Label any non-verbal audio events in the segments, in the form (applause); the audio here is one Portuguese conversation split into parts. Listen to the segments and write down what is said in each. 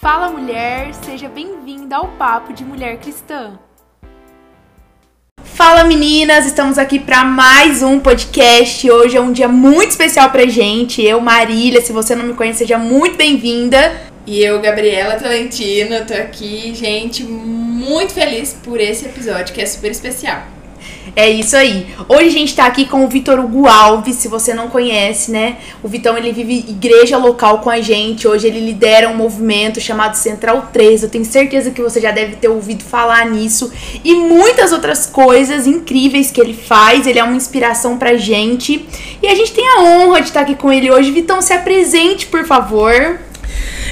Fala mulher, seja bem-vinda ao Papo de Mulher Cristã. Fala meninas, estamos aqui para mais um podcast. Hoje é um dia muito especial pra gente. Eu, Marília, se você não me conhece, seja muito bem-vinda. E eu, Gabriela Tolentino, tô aqui, gente, muito feliz por esse episódio que é super especial. É isso aí. Hoje a gente tá aqui com o Vitor Hugo Alves, se você não conhece, né? O Vitão, ele vive igreja local com a gente. Hoje ele lidera um movimento chamado Central 3. Eu tenho certeza que você já deve ter ouvido falar nisso. E muitas outras coisas incríveis que ele faz. Ele é uma inspiração pra gente. E a gente tem a honra de estar aqui com ele hoje. Vitão, se apresente, por favor.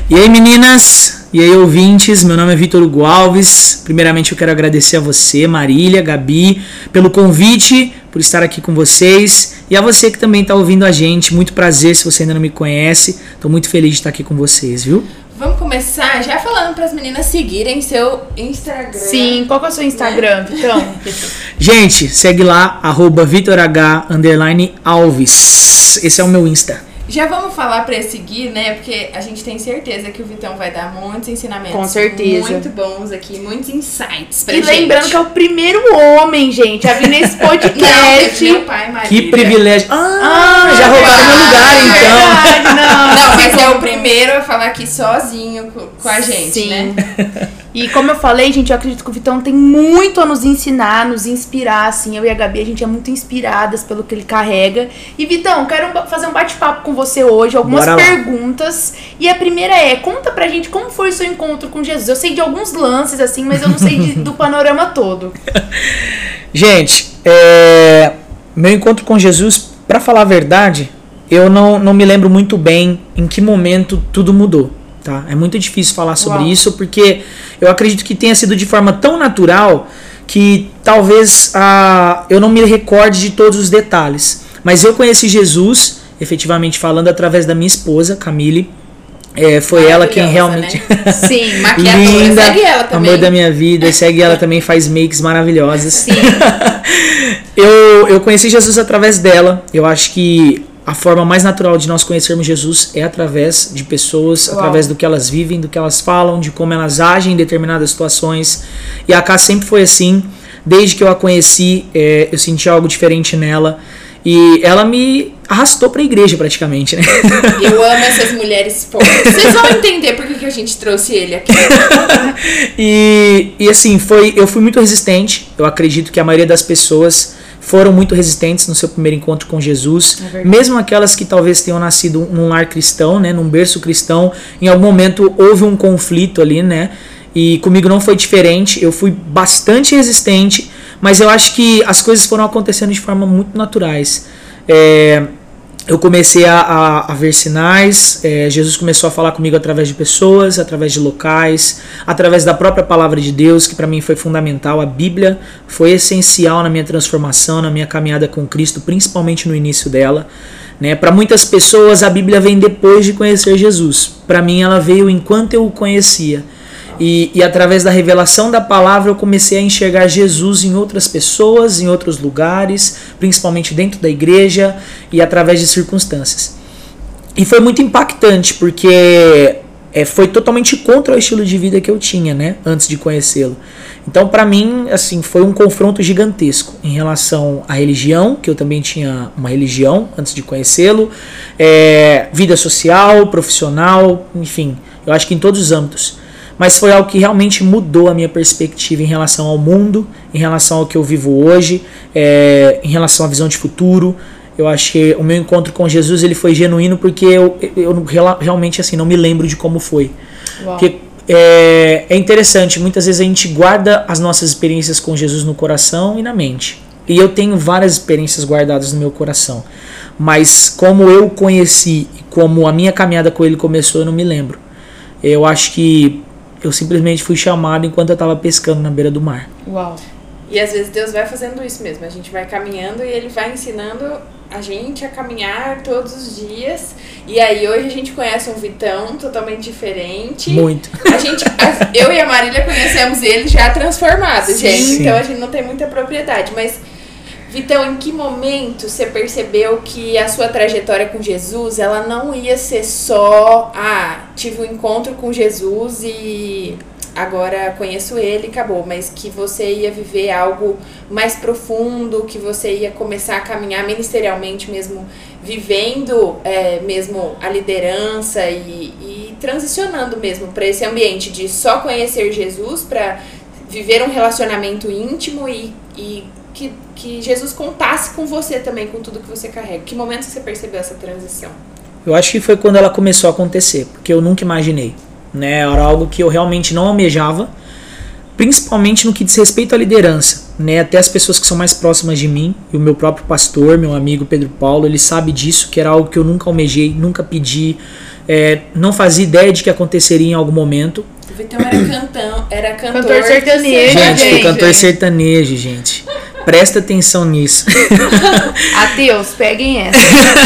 E aí, meninas? E aí, ouvintes? Meu nome é Vitor Hugo Alves. Primeiramente, eu quero agradecer a você, Marília, Gabi, pelo convite, por estar aqui com vocês. E a você que também está ouvindo a gente. Muito prazer se você ainda não me conhece. Estou muito feliz de estar aqui com vocês, viu? Vamos começar já falando para as meninas seguirem seu Instagram. Sim, qual que é o seu Instagram, Vitão? (laughs) gente, segue lá, arroba Alves. Esse é o meu Insta. Já vamos falar para seguir, né? Porque a gente tem certeza que o Vitão vai dar muitos ensinamentos. Com certeza. Muito bons aqui, muitos insights pra e gente. lembrando que é o primeiro homem, gente, a vir nesse (laughs) podcast. Não, meu pai, Maria. Que privilégio. Ah, ah já roubaram meu lugar, então. Verdade, não. não, mas é o primeiro a falar aqui sozinho com, com a gente, Sim. né? (laughs) E como eu falei, gente, eu acredito que o Vitão tem muito a nos ensinar, nos inspirar, assim. Eu e a Gabi, a gente é muito inspiradas pelo que ele carrega. E Vitão, quero fazer um bate-papo com você hoje, algumas perguntas. E a primeira é, conta pra gente como foi o seu encontro com Jesus. Eu sei de alguns lances, assim, mas eu não sei de, do panorama todo. (laughs) gente, é... meu encontro com Jesus, para falar a verdade, eu não, não me lembro muito bem em que momento tudo mudou. Tá? É muito difícil falar sobre Uau. isso porque eu acredito que tenha sido de forma tão natural que talvez ah, eu não me recorde de todos os detalhes. Mas eu conheci Jesus, efetivamente falando, através da minha esposa, Camille. É, foi ela quem realmente. Né? (laughs) Sim, Linda, segue ela também. Amor da minha vida, segue ela também, faz makes maravilhosas. Sim. (laughs) eu, eu conheci Jesus através dela. Eu acho que a forma mais natural de nós conhecermos Jesus é através de pessoas, Uau. através do que elas vivem, do que elas falam, de como elas agem em determinadas situações. E a Cá sempre foi assim. Desde que eu a conheci, é, eu senti algo diferente nela. E ela me arrastou para a igreja praticamente, né? (laughs) Eu amo essas mulheres fortes. Vocês vão entender por que, que a gente trouxe ele aqui. (laughs) e, e assim, foi, eu fui muito resistente. Eu acredito que a maioria das pessoas foram muito resistentes no seu primeiro encontro com Jesus, é mesmo aquelas que talvez tenham nascido num lar cristão, né, num berço cristão, em algum momento houve um conflito ali, né? E comigo não foi diferente, eu fui bastante resistente, mas eu acho que as coisas foram acontecendo de forma muito naturais. É, eu comecei a, a, a ver sinais, é, Jesus começou a falar comigo através de pessoas, através de locais, através da própria palavra de Deus, que para mim foi fundamental. A Bíblia foi essencial na minha transformação, na minha caminhada com Cristo, principalmente no início dela. Né? Para muitas pessoas, a Bíblia vem depois de conhecer Jesus. Para mim, ela veio enquanto eu o conhecia. E, e, através da revelação da palavra eu comecei a enxergar Jesus em outras pessoas, em outros lugares, principalmente dentro da igreja e através de circunstâncias. E foi muito impactante porque é, foi totalmente contra o estilo de vida que eu tinha, né, antes de conhecê-lo. Então, para mim, assim, foi um confronto gigantesco em relação à religião, que eu também tinha uma religião antes de conhecê-lo, é, vida social, profissional, enfim, eu acho que em todos os âmbitos mas foi algo que realmente mudou a minha perspectiva em relação ao mundo, em relação ao que eu vivo hoje, é, em relação à visão de futuro. Eu acho que o meu encontro com Jesus ele foi genuíno porque eu, eu realmente assim não me lembro de como foi. Uau. Porque é, é interessante, muitas vezes a gente guarda as nossas experiências com Jesus no coração e na mente. E eu tenho várias experiências guardadas no meu coração. Mas como eu conheci e como a minha caminhada com ele começou, eu não me lembro. Eu acho que eu simplesmente fui chamado enquanto eu estava pescando na beira do mar. Uau. E às vezes Deus vai fazendo isso mesmo. A gente vai caminhando e ele vai ensinando a gente a caminhar todos os dias. E aí hoje a gente conhece um Vitão totalmente diferente. Muito. A gente, eu e a Marília conhecemos ele já transformado, Sim. gente. Então a gente não tem muita propriedade, mas Vitão, em que momento você percebeu que a sua trajetória com Jesus, ela não ia ser só ah, tive um encontro com Jesus e agora conheço ele, acabou, mas que você ia viver algo mais profundo, que você ia começar a caminhar ministerialmente mesmo, vivendo é, mesmo a liderança e, e transicionando mesmo para esse ambiente de só conhecer Jesus, para viver um relacionamento íntimo e, e que, que Jesus contasse com você também, com tudo que você carrega. Que momento você percebeu essa transição? Eu acho que foi quando ela começou a acontecer, porque eu nunca imaginei. Né? Era algo que eu realmente não almejava, principalmente no que diz respeito à liderança. Né? Até as pessoas que são mais próximas de mim, e o meu próprio pastor, meu amigo Pedro Paulo, ele sabe disso, que era algo que eu nunca almejei, nunca pedi, é, não fazia ideia de que aconteceria em algum momento. O Vitão era cantão, era cantor, Cantor sertanejo, Gente, gente. cantor sertanejo, gente. Presta atenção nisso. (laughs) Ateus, peguem essa.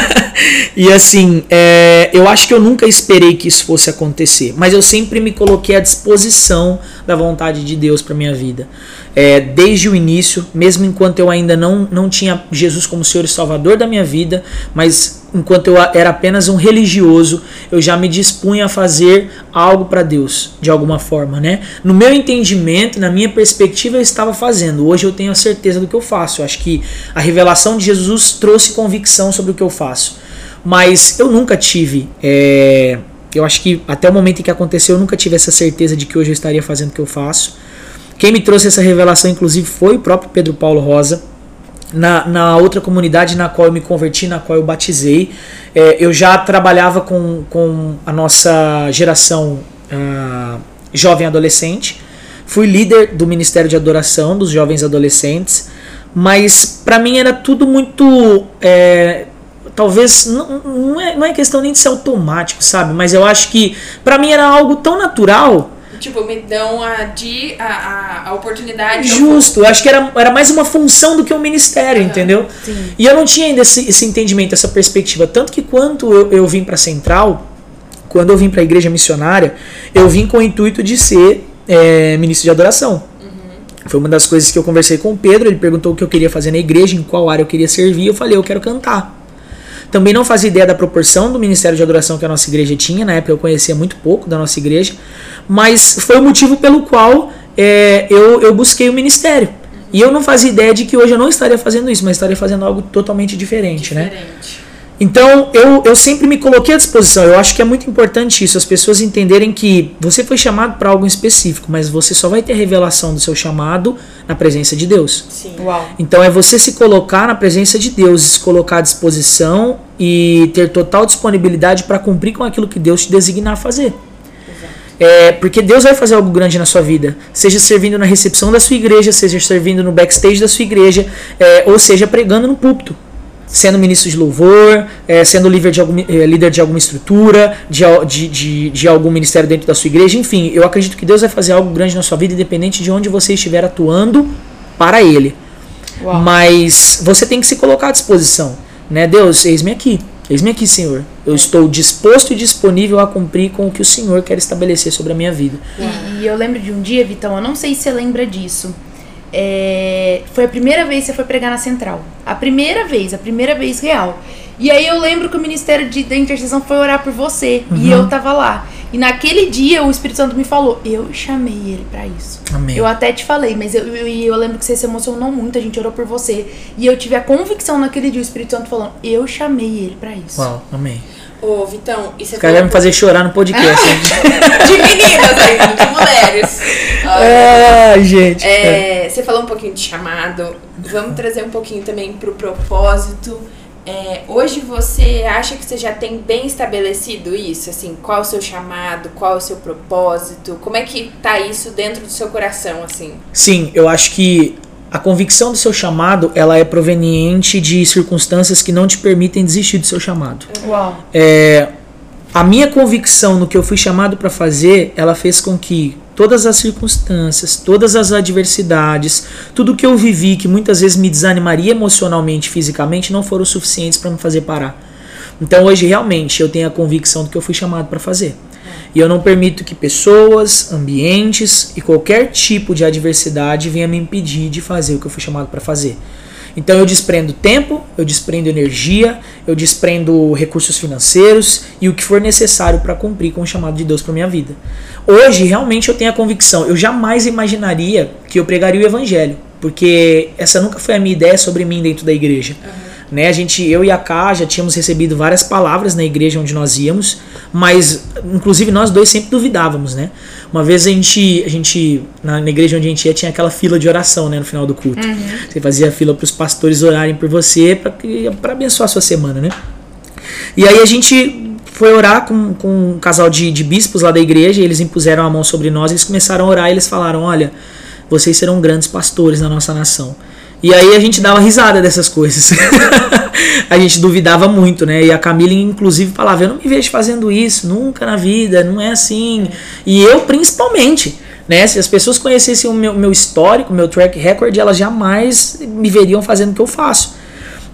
(laughs) e assim, é, eu acho que eu nunca esperei que isso fosse acontecer, mas eu sempre me coloquei à disposição da vontade de Deus para minha vida. É, desde o início, mesmo enquanto eu ainda não, não tinha Jesus como Senhor e Salvador da minha vida, mas enquanto eu era apenas um religioso, eu já me dispunha a fazer algo para Deus, de alguma forma, né? No meu entendimento, na minha perspectiva, eu estava fazendo. Hoje eu tenho a certeza do que eu faço. Eu acho que a revelação de Jesus trouxe convicção sobre o que eu faço. Mas eu nunca tive. É, eu acho que até o momento em que aconteceu, eu nunca tive essa certeza de que hoje eu estaria fazendo o que eu faço. Quem me trouxe essa revelação, inclusive, foi o próprio Pedro Paulo Rosa. Na, na outra comunidade na qual eu me converti, na qual eu batizei, é, eu já trabalhava com, com a nossa geração uh, jovem adolescente. Fui líder do Ministério de Adoração dos jovens adolescentes, mas para mim era tudo muito. É, talvez não, não, é, não é questão nem de ser automático, sabe? Mas eu acho que para mim era algo tão natural Tipo, me dão a, de, a, a, oportunidade. Justo, eu acho que era, era mais uma função do que um ministério, uhum, entendeu? Sim. E eu não tinha ainda esse, esse entendimento, essa perspectiva. Tanto que quando eu, eu vim para Central, quando eu vim para a igreja missionária, eu vim com o intuito de ser é, ministro de adoração. Uhum. Foi uma das coisas que eu conversei com o Pedro. Ele perguntou o que eu queria fazer na igreja, em qual área eu queria servir. Eu falei, eu quero cantar. Também não fazia ideia da proporção do ministério de adoração que a nossa igreja tinha. Na época eu conhecia muito pouco da nossa igreja. Mas foi o motivo pelo qual é, eu, eu busquei o ministério. E eu não fazia ideia de que hoje eu não estaria fazendo isso, mas estaria fazendo algo totalmente diferente, né? diferente. né? Então, eu, eu sempre me coloquei à disposição. Eu acho que é muito importante isso, as pessoas entenderem que você foi chamado para algo específico, mas você só vai ter revelação do seu chamado na presença de Deus. Sim. Uau. Então, é você se colocar na presença de Deus, se colocar à disposição e ter total disponibilidade para cumprir com aquilo que Deus te designar a fazer. É, porque Deus vai fazer algo grande na sua vida. Seja servindo na recepção da sua igreja, seja servindo no backstage da sua igreja, é, ou seja pregando no púlpito sendo ministro de louvor, é, sendo líder de, algum, é, líder de alguma estrutura, de, de, de, de, algum ministério dentro da sua igreja, enfim, eu acredito que Deus vai fazer algo grande na sua vida, independente de onde você estiver atuando para Ele. Uau. Mas você tem que se colocar à disposição, né? Deus, eis-me aqui, eis-me aqui, Senhor. Eu estou disposto e disponível a cumprir com o que o Senhor quer estabelecer sobre a minha vida. E, e eu lembro de um dia, Vitão, eu não sei se você lembra disso. É, foi a primeira vez que você foi pregar na central. A primeira vez, a primeira vez real. E aí eu lembro que o Ministério de, da Intercessão foi orar por você. Uhum. E eu tava lá. E naquele dia o Espírito Santo me falou, eu chamei ele para isso. Amém. Eu até te falei, mas eu, eu, eu, lembro que você se emocionou muito, a gente orou por você. E eu tive a convicção naquele dia, o Espírito Santo falando, eu chamei ele para isso. Uau, amém. Ô, Vitão, e você Os caras vão me fazer chorar no podcast. (laughs) de meninas aí, de mulheres. Ai, gente. É, você falou um pouquinho de chamado. Vamos trazer um pouquinho também pro propósito. É, hoje você acha que você já tem bem estabelecido isso? Assim, qual o seu chamado, qual o seu propósito? Como é que tá isso dentro do seu coração, assim? Sim, eu acho que a convicção do seu chamado, ela é proveniente de circunstâncias que não te permitem desistir do seu chamado. Uau. É, a minha convicção no que eu fui chamado para fazer, ela fez com que todas as circunstâncias, todas as adversidades, tudo que eu vivi que muitas vezes me desanimaria emocionalmente, fisicamente, não foram suficientes para me fazer parar. Então hoje realmente eu tenho a convicção do que eu fui chamado para fazer. E eu não permito que pessoas, ambientes e qualquer tipo de adversidade venha me impedir de fazer o que eu fui chamado para fazer. Então eu desprendo tempo, eu desprendo energia, eu desprendo recursos financeiros e o que for necessário para cumprir com o chamado de Deus para minha vida. Hoje realmente eu tenho a convicção, eu jamais imaginaria que eu pregaria o evangelho, porque essa nunca foi a minha ideia sobre mim dentro da igreja. Uhum. Né, a gente, eu e a Ká já tínhamos recebido várias palavras na igreja onde nós íamos, mas inclusive nós dois sempre duvidávamos, né? Uma vez a gente, a gente na, na igreja onde a gente ia, tinha aquela fila de oração, né, no final do culto. Uhum. Você fazia fila para os pastores orarem por você para abençoar a sua semana, né? E aí a gente foi orar com, com um casal de, de bispos lá da igreja, e eles impuseram a mão sobre nós, eles começaram a orar e eles falaram: Olha, vocês serão grandes pastores na nossa nação. E aí a gente dava risada dessas coisas. (laughs) a gente duvidava muito, né? E a Camila, inclusive, falava: Eu não me vejo fazendo isso, nunca na vida, não é assim. E eu, principalmente. Né? Se as pessoas conhecessem o meu, meu histórico, meu track record, elas jamais me veriam fazendo o que eu faço.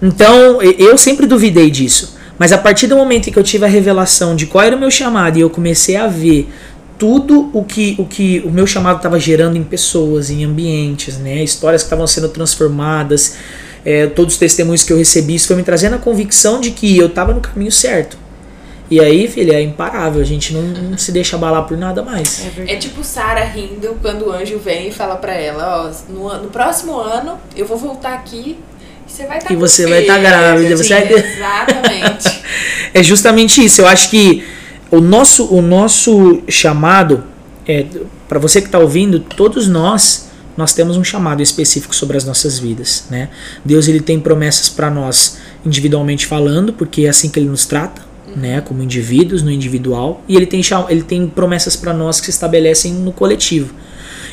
Então, eu sempre duvidei disso. Mas a partir do momento em que eu tive a revelação de qual era o meu chamado e eu comecei a ver tudo o que o, que o meu chamado estava gerando em pessoas, em ambientes, né? histórias que estavam sendo transformadas, é, todos os testemunhos que eu recebi, isso foi me trazendo a convicção de que eu estava no caminho certo. E aí, filha, é imparável, a gente não, não se deixa abalar por nada mais. É, é tipo Sara rindo quando o anjo vem e fala para ela, ó, no, no próximo ano eu vou voltar aqui e você vai estar tá E você vai estar tá grávida, você vai ter... Exatamente. (laughs) é justamente isso. Eu acho que o nosso, o nosso chamado, é, para você que está ouvindo, todos nós, nós temos um chamado específico sobre as nossas vidas. Né? Deus ele tem promessas para nós individualmente falando, porque é assim que ele nos trata, né, como indivíduos, no individual, e ele tem, ele tem promessas para nós que se estabelecem no coletivo.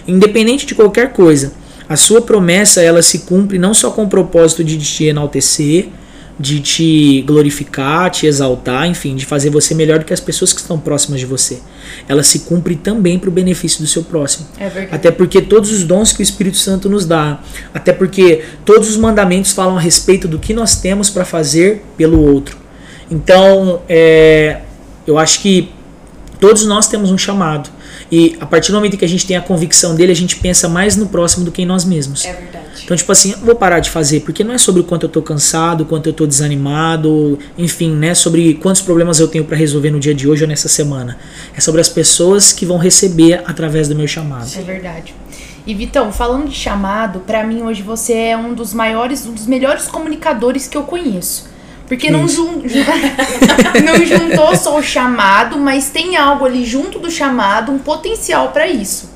Independente de qualquer coisa, a sua promessa ela se cumpre não só com o propósito de te enaltecer, de te glorificar, te exaltar, enfim, de fazer você melhor do que as pessoas que estão próximas de você. Ela se cumpre também para o benefício do seu próximo. É verdade. Até porque todos os dons que o Espírito Santo nos dá, até porque todos os mandamentos falam a respeito do que nós temos para fazer pelo outro. Então, é, eu acho que todos nós temos um chamado. E a partir do momento que a gente tem a convicção dele, a gente pensa mais no próximo do que em nós mesmos. É verdade. Então, tipo assim, eu vou parar de fazer, porque não é sobre o quanto eu tô cansado, quanto eu tô desanimado, enfim, né? Sobre quantos problemas eu tenho para resolver no dia de hoje ou nessa semana. É sobre as pessoas que vão receber através do meu chamado. É verdade. E Vitão, falando de chamado, para mim hoje você é um dos maiores, um dos melhores comunicadores que eu conheço. Porque não, jun... (laughs) não juntou só o chamado, mas tem algo ali junto do chamado, um potencial para isso.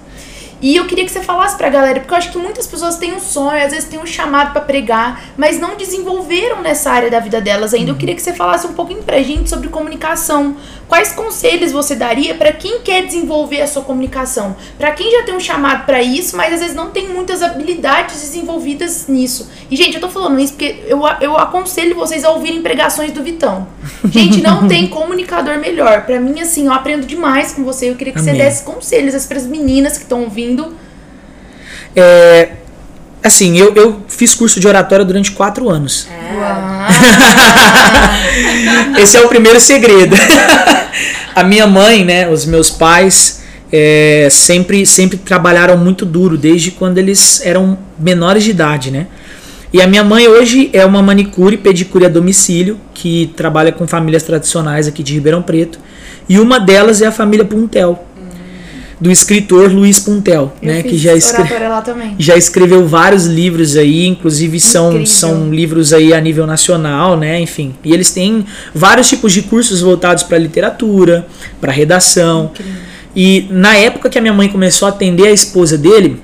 E eu queria que você falasse pra galera, porque eu acho que muitas pessoas têm um sonho, às vezes têm um chamado para pregar, mas não desenvolveram nessa área da vida delas ainda. Uhum. Eu queria que você falasse um pouquinho pra gente sobre comunicação. Quais conselhos você daria para quem quer desenvolver a sua comunicação? Para quem já tem um chamado para isso, mas às vezes não tem muitas habilidades desenvolvidas nisso. E, gente, eu tô falando isso porque eu, eu aconselho vocês a ouvirem pregações do Vitão. (laughs) Gente, não tem comunicador melhor. Para mim, assim, eu aprendo demais com você. Eu queria que Amém. você desse conselhos para as meninas que estão ouvindo. É, assim, eu, eu fiz curso de oratória durante quatro anos. Ah. (laughs) Esse é o primeiro segredo. a minha mãe, né, os meus pais, é, sempre, sempre trabalharam muito duro, desde quando eles eram menores de idade, né? E a minha mãe hoje é uma manicure e pedicure a domicílio, que trabalha com famílias tradicionais aqui de Ribeirão Preto. E uma delas é a família Puntel, do escritor Luiz Puntel, Eu né, que já, escre... já escreveu vários livros aí, inclusive são, são livros aí a nível nacional, né, enfim. E eles têm vários tipos de cursos voltados para literatura, para redação. Incrível. E na época que a minha mãe começou a atender a esposa dele,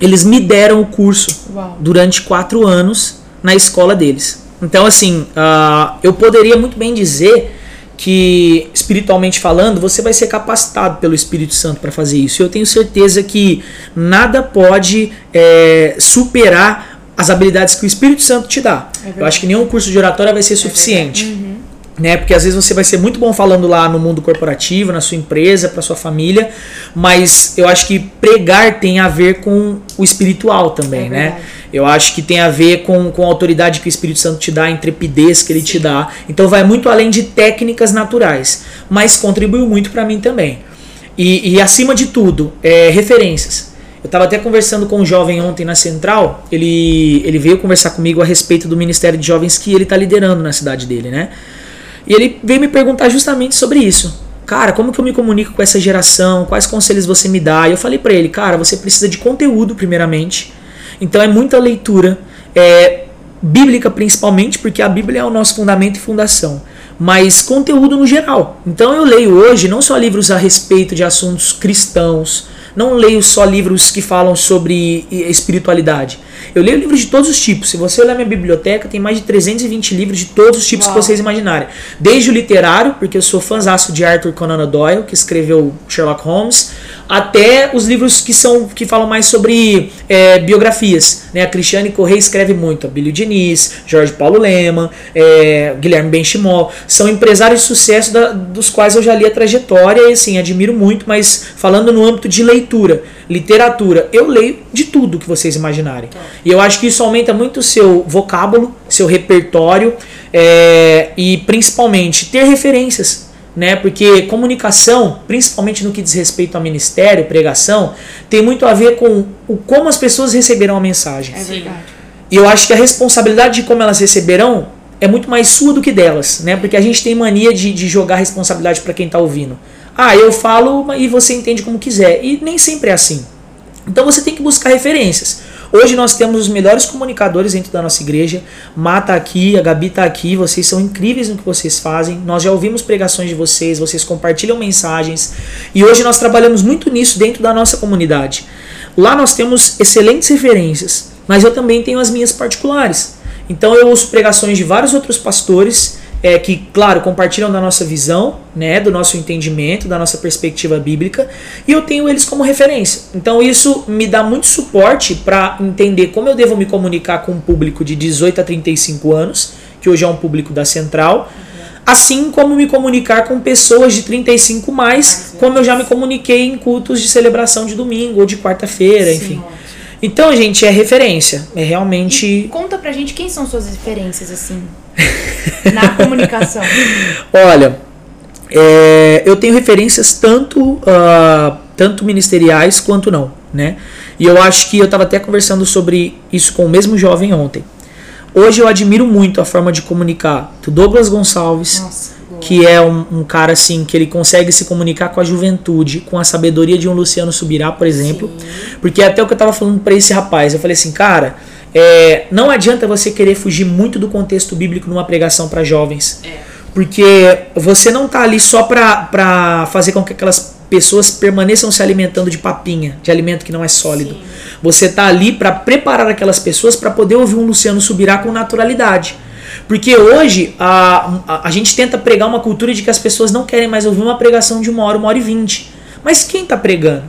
eles me deram o curso Uau. durante quatro anos na escola deles. Então, assim, uh, eu poderia muito bem dizer que espiritualmente falando, você vai ser capacitado pelo Espírito Santo para fazer isso. Eu tenho certeza que nada pode é, superar as habilidades que o Espírito Santo te dá. É eu acho que nenhum curso de oratória vai ser é suficiente. Né? Porque às vezes você vai ser muito bom falando lá no mundo corporativo, na sua empresa, para sua família, mas eu acho que pregar tem a ver com o espiritual também, é né? Eu acho que tem a ver com, com a autoridade que o Espírito Santo te dá, a intrepidez que ele te dá. Então vai muito além de técnicas naturais, mas contribuiu muito para mim também. E, e, acima de tudo, é, referências. Eu estava até conversando com um jovem ontem na Central, ele, ele veio conversar comigo a respeito do Ministério de Jovens que ele está liderando na cidade dele, né? E ele veio me perguntar justamente sobre isso. Cara, como que eu me comunico com essa geração? Quais conselhos você me dá? E eu falei para ele, cara, você precisa de conteúdo primeiramente. Então é muita leitura, é bíblica principalmente, porque a Bíblia é o nosso fundamento e fundação mas conteúdo no geral. Então eu leio hoje não só livros a respeito de assuntos cristãos, não leio só livros que falam sobre espiritualidade. Eu leio livros de todos os tipos. Se você olhar minha biblioteca, tem mais de 320 livros de todos os tipos Uau. que vocês imaginarem. Desde o literário, porque eu sou fãzaço de Arthur Conan Doyle, que escreveu Sherlock Holmes, até os livros que são que falam mais sobre é, biografias. Né? A Cristiane Correia escreve muito, a Billy Diniz, Jorge Paulo Lema, é, Guilherme Benchimol. São empresários de sucesso da, dos quais eu já li a trajetória e assim, admiro muito, mas falando no âmbito de leitura, literatura, eu leio de tudo que vocês imaginarem. E eu acho que isso aumenta muito o seu vocábulo, seu repertório é, e principalmente ter referências né? Porque comunicação, principalmente no que diz respeito ao ministério, pregação, tem muito a ver com o como as pessoas receberão a mensagem. É verdade. E eu acho que a responsabilidade de como elas receberão é muito mais sua do que delas, né? Porque a gente tem mania de, de jogar responsabilidade para quem está ouvindo. Ah, eu falo e você entende como quiser. E nem sempre é assim. Então você tem que buscar referências. Hoje nós temos os melhores comunicadores dentro da nossa igreja. Mata aqui, a Gabi tá aqui, vocês são incríveis no que vocês fazem. Nós já ouvimos pregações de vocês, vocês compartilham mensagens. E hoje nós trabalhamos muito nisso dentro da nossa comunidade. Lá nós temos excelentes referências, mas eu também tenho as minhas particulares. Então eu ouço pregações de vários outros pastores é, que, claro, compartilham da nossa visão, né, do nosso entendimento, da nossa perspectiva bíblica, e eu tenho eles como referência. Então isso me dá muito suporte para entender como eu devo me comunicar com um público de 18 a 35 anos, que hoje é um público da Central, assim como me comunicar com pessoas de 35 mais, como eu já me comuniquei em cultos de celebração de domingo ou de quarta-feira, enfim. Então, gente, é referência. É realmente. E conta pra gente quem são suas referências, assim, (laughs) na comunicação. Olha, é, eu tenho referências tanto, uh, tanto ministeriais quanto não, né? E eu acho que eu estava até conversando sobre isso com o mesmo jovem ontem. Hoje eu admiro muito a forma de comunicar do Douglas Gonçalves. Nossa que é um, um, cara assim que ele consegue se comunicar com a juventude, com a sabedoria de um Luciano Subirá, por exemplo. Sim. Porque até o que eu tava falando para esse rapaz, eu falei assim, cara, é, não adianta você querer fugir muito do contexto bíblico numa pregação para jovens. É. Porque você não tá ali só para fazer com que aquelas pessoas permaneçam se alimentando de papinha, de alimento que não é sólido. Sim. Você tá ali para preparar aquelas pessoas para poder ouvir um Luciano Subirá com naturalidade. Porque hoje a, a, a, gente tenta pregar uma cultura de que as pessoas não querem mais ouvir uma pregação de uma hora, uma hora e vinte. Mas quem está pregando?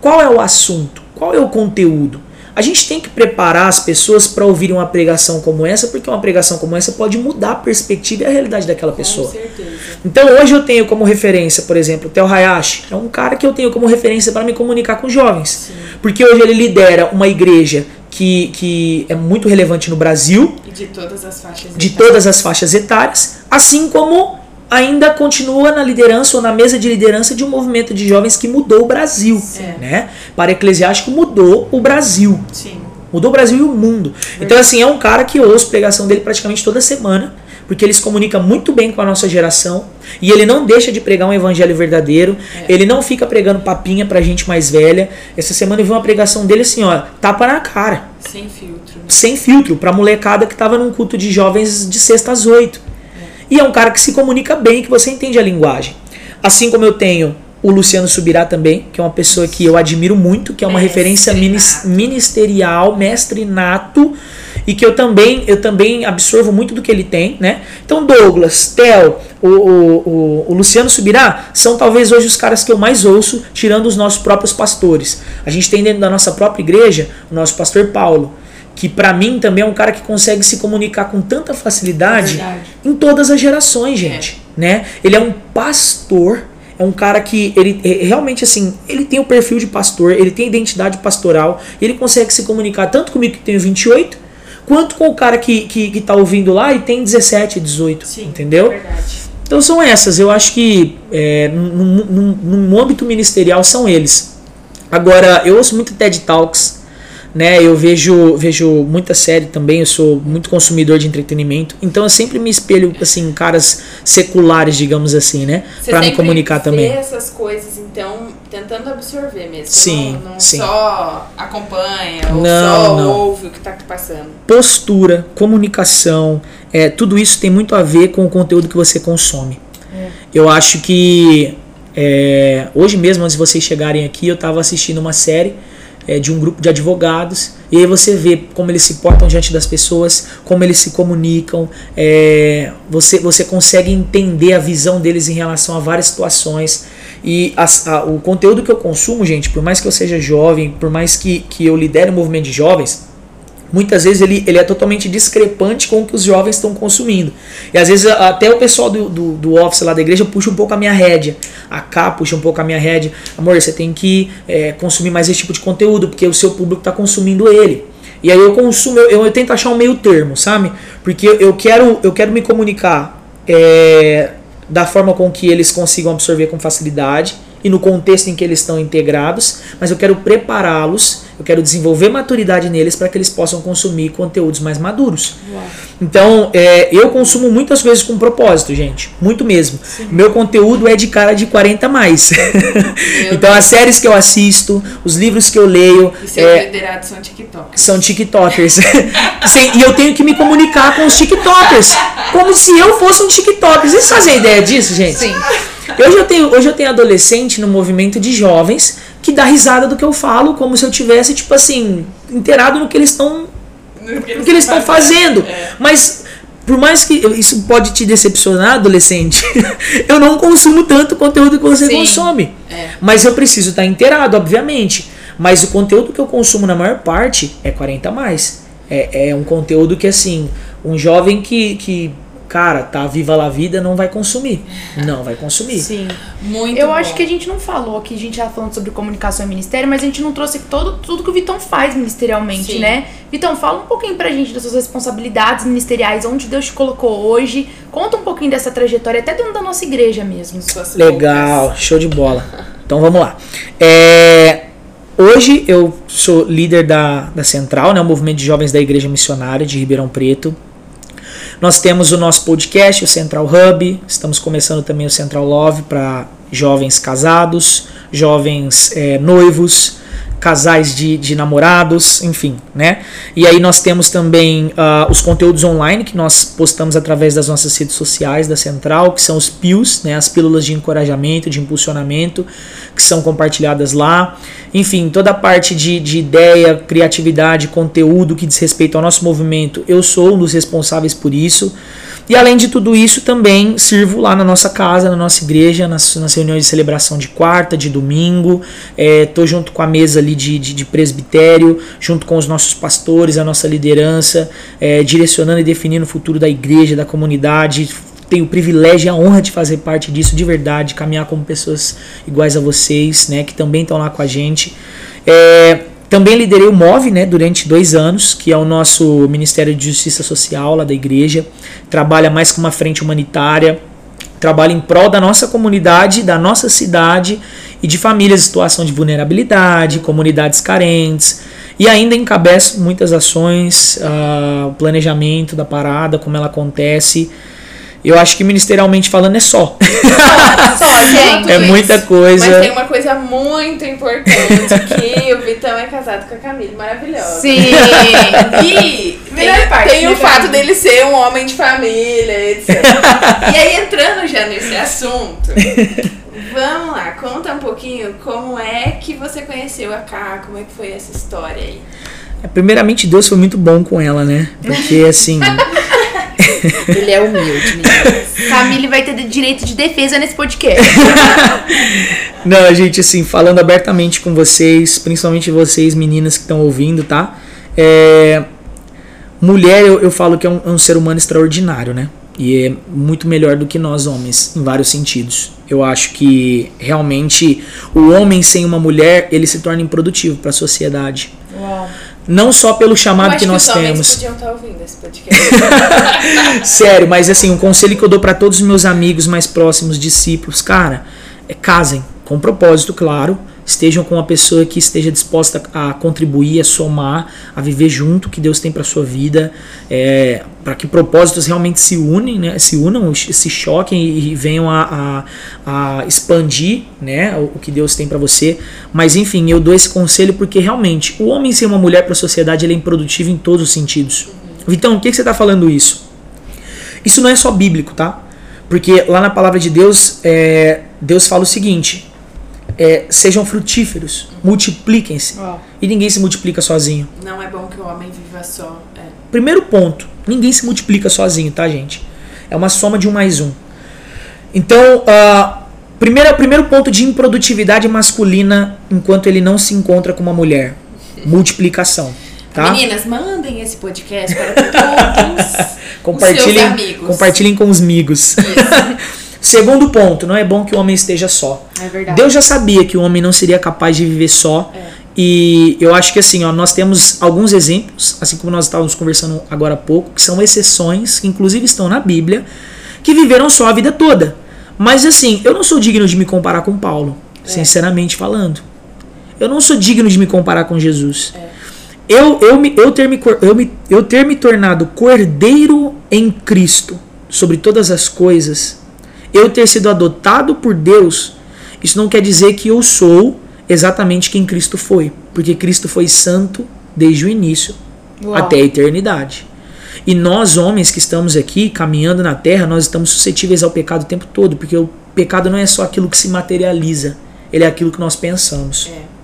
Qual é o assunto? Qual é o conteúdo? A gente tem que preparar as pessoas para ouvirem uma pregação como essa, porque uma pregação como essa pode mudar a perspectiva e a realidade daquela pessoa. Com certeza. Então hoje eu tenho como referência, por exemplo, o Theo Hayashi. É um cara que eu tenho como referência para me comunicar com jovens. Sim. Porque hoje ele lidera uma igreja que, que é muito relevante no Brasil. E de todas as faixas De todas as faixas etárias. Assim como ainda continua na liderança ou na mesa de liderança de um movimento de jovens que mudou o Brasil. É. Né? Para Eclesiástico mudou o Brasil. Sim. Mudou o Brasil e o mundo. Verdade. Então, assim, é um cara que eu ouço pregação dele praticamente toda semana porque ele se comunica muito bem com a nossa geração e ele não deixa de pregar um evangelho verdadeiro. É. Ele não fica pregando papinha pra gente mais velha. Essa semana eu vi uma pregação dele assim, ó, tapa na cara. Sem filtro. Sem filtro, pra molecada que tava num culto de jovens de sexta às oito. É. E é um cara que se comunica bem, que você entende a linguagem. Assim como eu tenho o Luciano Subirá também, que é uma pessoa que eu admiro muito, que é uma mestre referência nato. ministerial, mestre nato e que eu também eu também absorvo muito do que ele tem, né? Então Douglas, Theo, o, o, o, Luciano Subirá são talvez hoje os caras que eu mais ouço, tirando os nossos próprios pastores. A gente tem dentro da nossa própria igreja o nosso pastor Paulo, que para mim também é um cara que consegue se comunicar com tanta facilidade é em todas as gerações, gente, é. né? Ele é um pastor é um cara que ele é, realmente assim, ele tem o perfil de pastor, ele tem identidade pastoral, ele consegue se comunicar tanto comigo que tenho 28, quanto com o cara que, que, que tá ouvindo lá e tem 17, 18. Sim, entendeu? É então são essas. Eu acho que é, no âmbito ministerial são eles. Agora, eu ouço muito TED Talks, né? Eu vejo, vejo muita série também, eu sou muito consumidor de entretenimento. Então eu sempre me espelho assim em caras seculares, digamos assim, né? Pra me comunicar vê também. essas coisas, então, tentando absorver mesmo. Sim, não, não sim. só acompanha ou Não, só não. ouve o que tá passando. Postura, comunicação, é, tudo isso tem muito a ver com o conteúdo que você consome. Eu acho que é, hoje mesmo, antes de vocês chegarem aqui, eu estava assistindo uma série é, de um grupo de advogados e aí você vê como eles se portam diante das pessoas, como eles se comunicam, é, você, você consegue entender a visão deles em relação a várias situações. E as- a- o conteúdo que eu consumo, gente, por mais que eu seja jovem, por mais que, que eu lidere o movimento de jovens, muitas vezes ele, ele é totalmente discrepante com o que os jovens estão consumindo. E às vezes até o pessoal do, do, do office lá da igreja puxa um pouco a minha rédea. A K puxa um pouco a minha rédea. Amor, você tem que é, consumir mais esse tipo de conteúdo, porque o seu público está consumindo ele. E aí eu consumo, eu, eu tento achar um meio termo, sabe? Porque eu, eu quero, eu quero me comunicar é, da forma com que eles consigam absorver com facilidade e no contexto em que eles estão integrados, mas eu quero prepará-los, eu quero desenvolver maturidade neles para que eles possam consumir conteúdos mais maduros. Então, é, eu consumo muitas coisas com propósito, gente. Muito mesmo. Meu conteúdo é de cara de 40 a mais. (laughs) então, as séries que eu assisto, os livros que eu leio, E seus é, liderados são TikTok. são TikTokers. (laughs) Sim, e eu tenho que me comunicar com os TikTokers. Como se eu fosse um TikToker. Vocês fazem ideia disso, gente? Sim. Hoje eu tenho, hoje eu tenho adolescente no movimento de jovens que dá risada do que eu falo, como se eu tivesse, tipo assim, inteirado no que eles estão no que eles estão fazendo. É. Mas por mais que isso pode te decepcionar, adolescente, (laughs) eu não consumo tanto conteúdo que você Sim. consome. É. Mas eu preciso estar inteirado, obviamente. Mas o conteúdo que eu consumo na maior parte é 40 a mais. É, é um conteúdo que, assim, um jovem que, que, cara, tá viva lá a vida, não vai consumir. Não vai consumir. Sim. Muito Eu bom. acho que a gente não falou aqui, a gente já falando sobre comunicação e ministério, mas a gente não trouxe todo, tudo que o Vitão faz ministerialmente, Sim. né? Vitão, fala um pouquinho pra gente das suas responsabilidades ministeriais, onde Deus te colocou hoje. Conta um pouquinho dessa trajetória, até dentro da nossa igreja mesmo. Legal, roupas. show de bola. Então vamos lá. É, hoje eu sou líder da, da Central, né, o movimento de jovens da Igreja Missionária de Ribeirão Preto. Nós temos o nosso podcast, o Central Hub. Estamos começando também o Central Love para jovens casados, jovens é, noivos, casais de, de namorados, enfim, né? E aí nós temos também ah, os conteúdos online que nós postamos através das nossas redes sociais da Central, que são os PIOs, né? As pílulas de encorajamento, de impulsionamento, que são compartilhadas lá. Enfim, toda a parte de, de ideia, criatividade, conteúdo que diz respeito ao nosso movimento, eu sou um dos responsáveis por isso. E além de tudo isso, também sirvo lá na nossa casa, na nossa igreja, nas, nas reuniões de celebração de quarta, de domingo. É, tô junto com a mesa ali de, de, de presbitério, junto com os nossos pastores, a nossa liderança, é, direcionando e definindo o futuro da igreja, da comunidade. Tenho o privilégio e a honra de fazer parte disso de verdade, caminhar como pessoas iguais a vocês, né, que também estão lá com a gente. É, também liderei o MOVE né, durante dois anos, que é o nosso Ministério de Justiça Social lá da igreja. Trabalha mais com uma frente humanitária, trabalha em prol da nossa comunidade, da nossa cidade e de famílias em situação de vulnerabilidade, comunidades carentes. E ainda encabeço muitas ações, ah, o planejamento da parada, como ela acontece. Eu acho que ministerialmente falando é só. Só, (laughs) gente. é isso. muita coisa. Mas tem uma coisa muito importante, que o Vitão é casado com a Camille, maravilhosa. Sim. E (laughs) Melhor tem, parte, tem o fato dele ser um homem de família, etc. (laughs) e aí, entrando já nesse assunto, vamos lá, conta um pouquinho como é que você conheceu a Ká, como é que foi essa história aí. Primeiramente, Deus foi muito bom com ela, né? Porque assim. (laughs) Ele é humilde, meninas. Camille vai ter direito de defesa nesse podcast. (laughs) Não, gente, assim, falando abertamente com vocês, principalmente vocês, meninas que estão ouvindo, tá? É, mulher, eu, eu falo que é um, é um ser humano extraordinário, né? E é muito melhor do que nós homens, em vários sentidos. Eu acho que realmente o homem sem uma mulher, ele se torna improdutivo para a sociedade. Uau. Não só pelo chamado que nós os homens temos. podiam estar ouvindo esse podcast. (laughs) Sério, mas assim, um conselho que eu dou pra todos os meus amigos mais próximos, discípulos, cara, é casem. com propósito, claro, estejam com uma pessoa que esteja disposta a contribuir, a somar, a viver junto que Deus tem para sua vida, é, para que propósitos realmente se unem, né, se unam, se choquem e, venham a, a, a, expandir, né, o, o que Deus tem para você. Mas enfim, eu dou esse conselho porque realmente o homem ser uma mulher para a sociedade ele é improdutivo em todos os sentidos. Vitão, o que, que você está falando isso? Isso não é só bíblico, tá? Porque lá na palavra de Deus, é, Deus fala o seguinte: é, sejam frutíferos, multipliquem-se. Oh. E ninguém se multiplica sozinho. Não é bom que o homem viva só. É. Primeiro ponto: ninguém se multiplica sozinho, tá, gente? É uma soma de um mais um. Então, uh, primeiro, primeiro ponto de improdutividade masculina enquanto ele não se encontra com uma mulher: multiplicação. Tá? Meninas, mandem esse podcast para todos compartilhem, (laughs) os seus amigos. Compartilhem com os amigos. (laughs) Segundo ponto, não é bom que o homem esteja só. É verdade. Deus já sabia que o homem não seria capaz de viver só. É. E eu acho que assim, ó, nós temos alguns exemplos, assim como nós estávamos conversando agora há pouco, que são exceções, que inclusive estão na Bíblia, que viveram só a vida toda. Mas assim, eu não sou digno de me comparar com Paulo, é. sinceramente falando. Eu não sou digno de me comparar com Jesus. É. Eu, eu, me, eu, ter me, eu, me, eu ter me tornado cordeiro em Cristo sobre todas as coisas eu ter sido adotado por Deus, isso não quer dizer que eu sou exatamente quem Cristo foi, porque Cristo foi santo desde o início Uau. até a eternidade. E nós, homens que estamos aqui caminhando na terra, nós estamos suscetíveis ao pecado o tempo todo, porque o pecado não é só aquilo que se materializa, ele é aquilo que nós pensamos. É.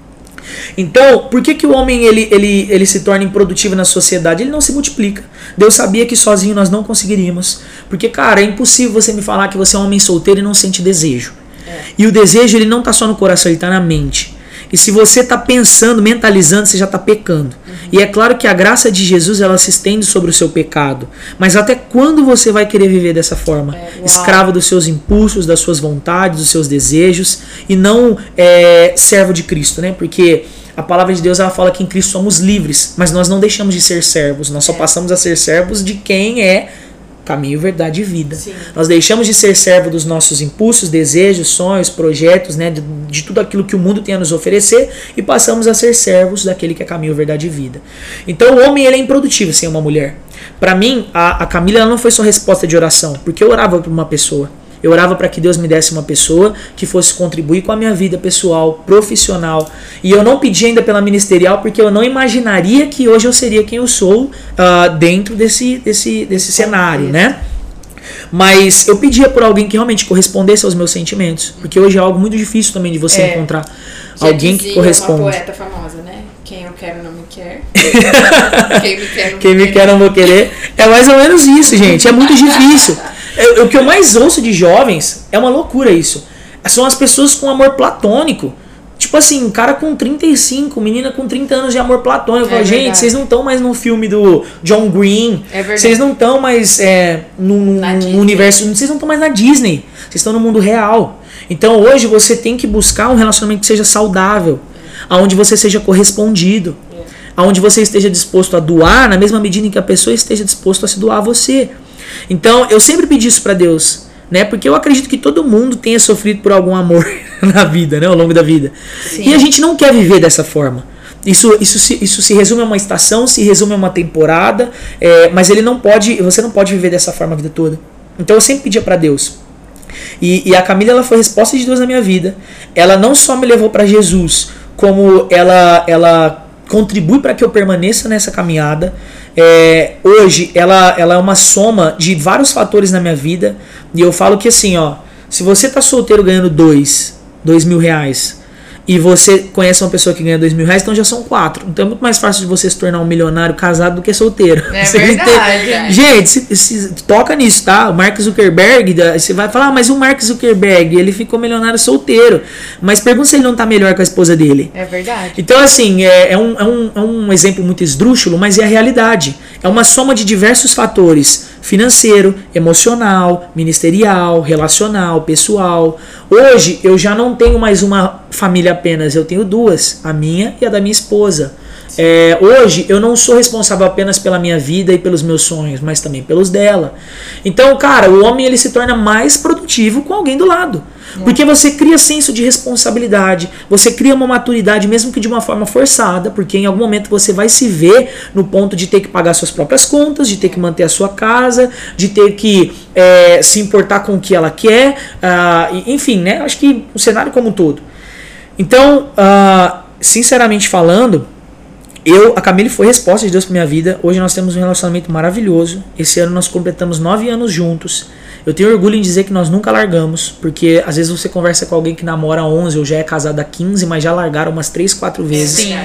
Então, por que, que o homem ele, ele, ele se torna improdutivo na sociedade? Ele não se multiplica. Deus sabia que sozinho nós não conseguiríamos. Porque, cara, é impossível você me falar que você é um homem solteiro e não sente desejo. É. E o desejo ele não está só no coração, ele está na mente. E se você está pensando, mentalizando, você já está pecando. Uhum. E é claro que a graça de Jesus ela se estende sobre o seu pecado. Mas até quando você vai querer viver dessa forma? É, Escravo dos seus impulsos, das suas vontades, dos seus desejos e não é, servo de Cristo, né? Porque a palavra de Deus ela fala que em Cristo somos livres, mas nós não deixamos de ser servos. Nós só é. passamos a ser servos de quem é caminho, verdade e vida. Sim. Nós deixamos de ser servo dos nossos impulsos, desejos, sonhos, projetos, né, de, de, tudo aquilo que o mundo tem a nos oferecer e passamos a ser servos daquele que é caminho, verdade e vida. Então o homem ele é improdutivo sem uma mulher. Para mim, a, a Camila não foi só resposta de oração, porque eu orava por uma pessoa. Eu orava para que Deus me desse uma pessoa que fosse contribuir com a minha vida pessoal, profissional. E eu não pedi ainda pela ministerial porque eu não imaginaria que hoje eu seria quem eu sou uh, dentro desse, desse, desse cenário, né? Mas eu pedia por alguém que realmente correspondesse aos meus sentimentos. Porque hoje é algo muito difícil também de você é, encontrar alguém que corresponde. uma poeta famosa, né? Quem eu quero não me quer. (laughs) Quem me quer não, Quem me quer não vou querer. É mais ou menos isso, gente. É muito difícil. É, o que eu mais ouço de jovens é uma loucura isso. São as pessoas com amor platônico. Tipo assim, um cara com 35, menina com 30 anos de amor platônico. É falo, gente, vocês não estão mais no filme do John Green. É vocês não estão mais é, no, no universo. Vocês não estão mais na Disney. Vocês estão no mundo real. Então hoje você tem que buscar um relacionamento que seja saudável. Aonde você seja correspondido. É. Aonde você esteja disposto a doar na mesma medida em que a pessoa esteja disposto a se doar a você. Então, eu sempre pedi isso para Deus, né? Porque eu acredito que todo mundo tenha sofrido por algum amor (laughs) na vida, né? Ao longo da vida. Sim. E a gente não quer viver dessa forma. Isso, isso, se, isso se resume a uma estação, se resume a uma temporada, é, mas ele não pode, você não pode viver dessa forma a vida toda. Então eu sempre pedia para Deus. E, e, a Camila ela foi resposta de Deus na minha vida. Ela não só me levou para Jesus, como ela, ela contribui para que eu permaneça nessa caminhada é, hoje ela, ela é uma soma de vários fatores na minha vida. E eu falo que assim, ó, se você tá solteiro ganhando dois, dois mil reais, e você conhece uma pessoa que ganha dois mil reais, então já são quatro. Então é muito mais fácil de você se tornar um milionário casado do que solteiro. É (laughs) você verdade. Ter... É. Gente, se, se, toca nisso, tá? O Mark Zuckerberg, você vai falar, ah, mas o Mark Zuckerberg, ele ficou milionário solteiro. Mas pergunta se ele não tá melhor com a esposa dele. É verdade. Então, assim, é, é, um, é, um, é um exemplo muito esdrúxulo, mas é a realidade. É uma soma de diversos fatores: financeiro, emocional, ministerial, relacional, pessoal. Hoje eu já não tenho mais uma família apenas, eu tenho duas, a minha e a da minha esposa. É, hoje eu não sou responsável apenas pela minha vida e pelos meus sonhos, mas também pelos dela. Então, cara, o homem ele se torna mais produtivo com alguém do lado. Porque você cria senso de responsabilidade, você cria uma maturidade, mesmo que de uma forma forçada, porque em algum momento você vai se ver no ponto de ter que pagar suas próprias contas, de ter que manter a sua casa, de ter que é, se importar com o que ela quer, uh, enfim, né? Acho que o cenário como um todo. Então, uh, sinceramente falando, eu, a Camille foi resposta de Deus para minha vida. Hoje nós temos um relacionamento maravilhoso. Esse ano nós completamos nove anos juntos. Eu tenho orgulho em dizer que nós nunca largamos, porque às vezes você conversa com alguém que namora há 11 ou já é casado há 15, mas já largaram umas 3, 4 vezes. Sim.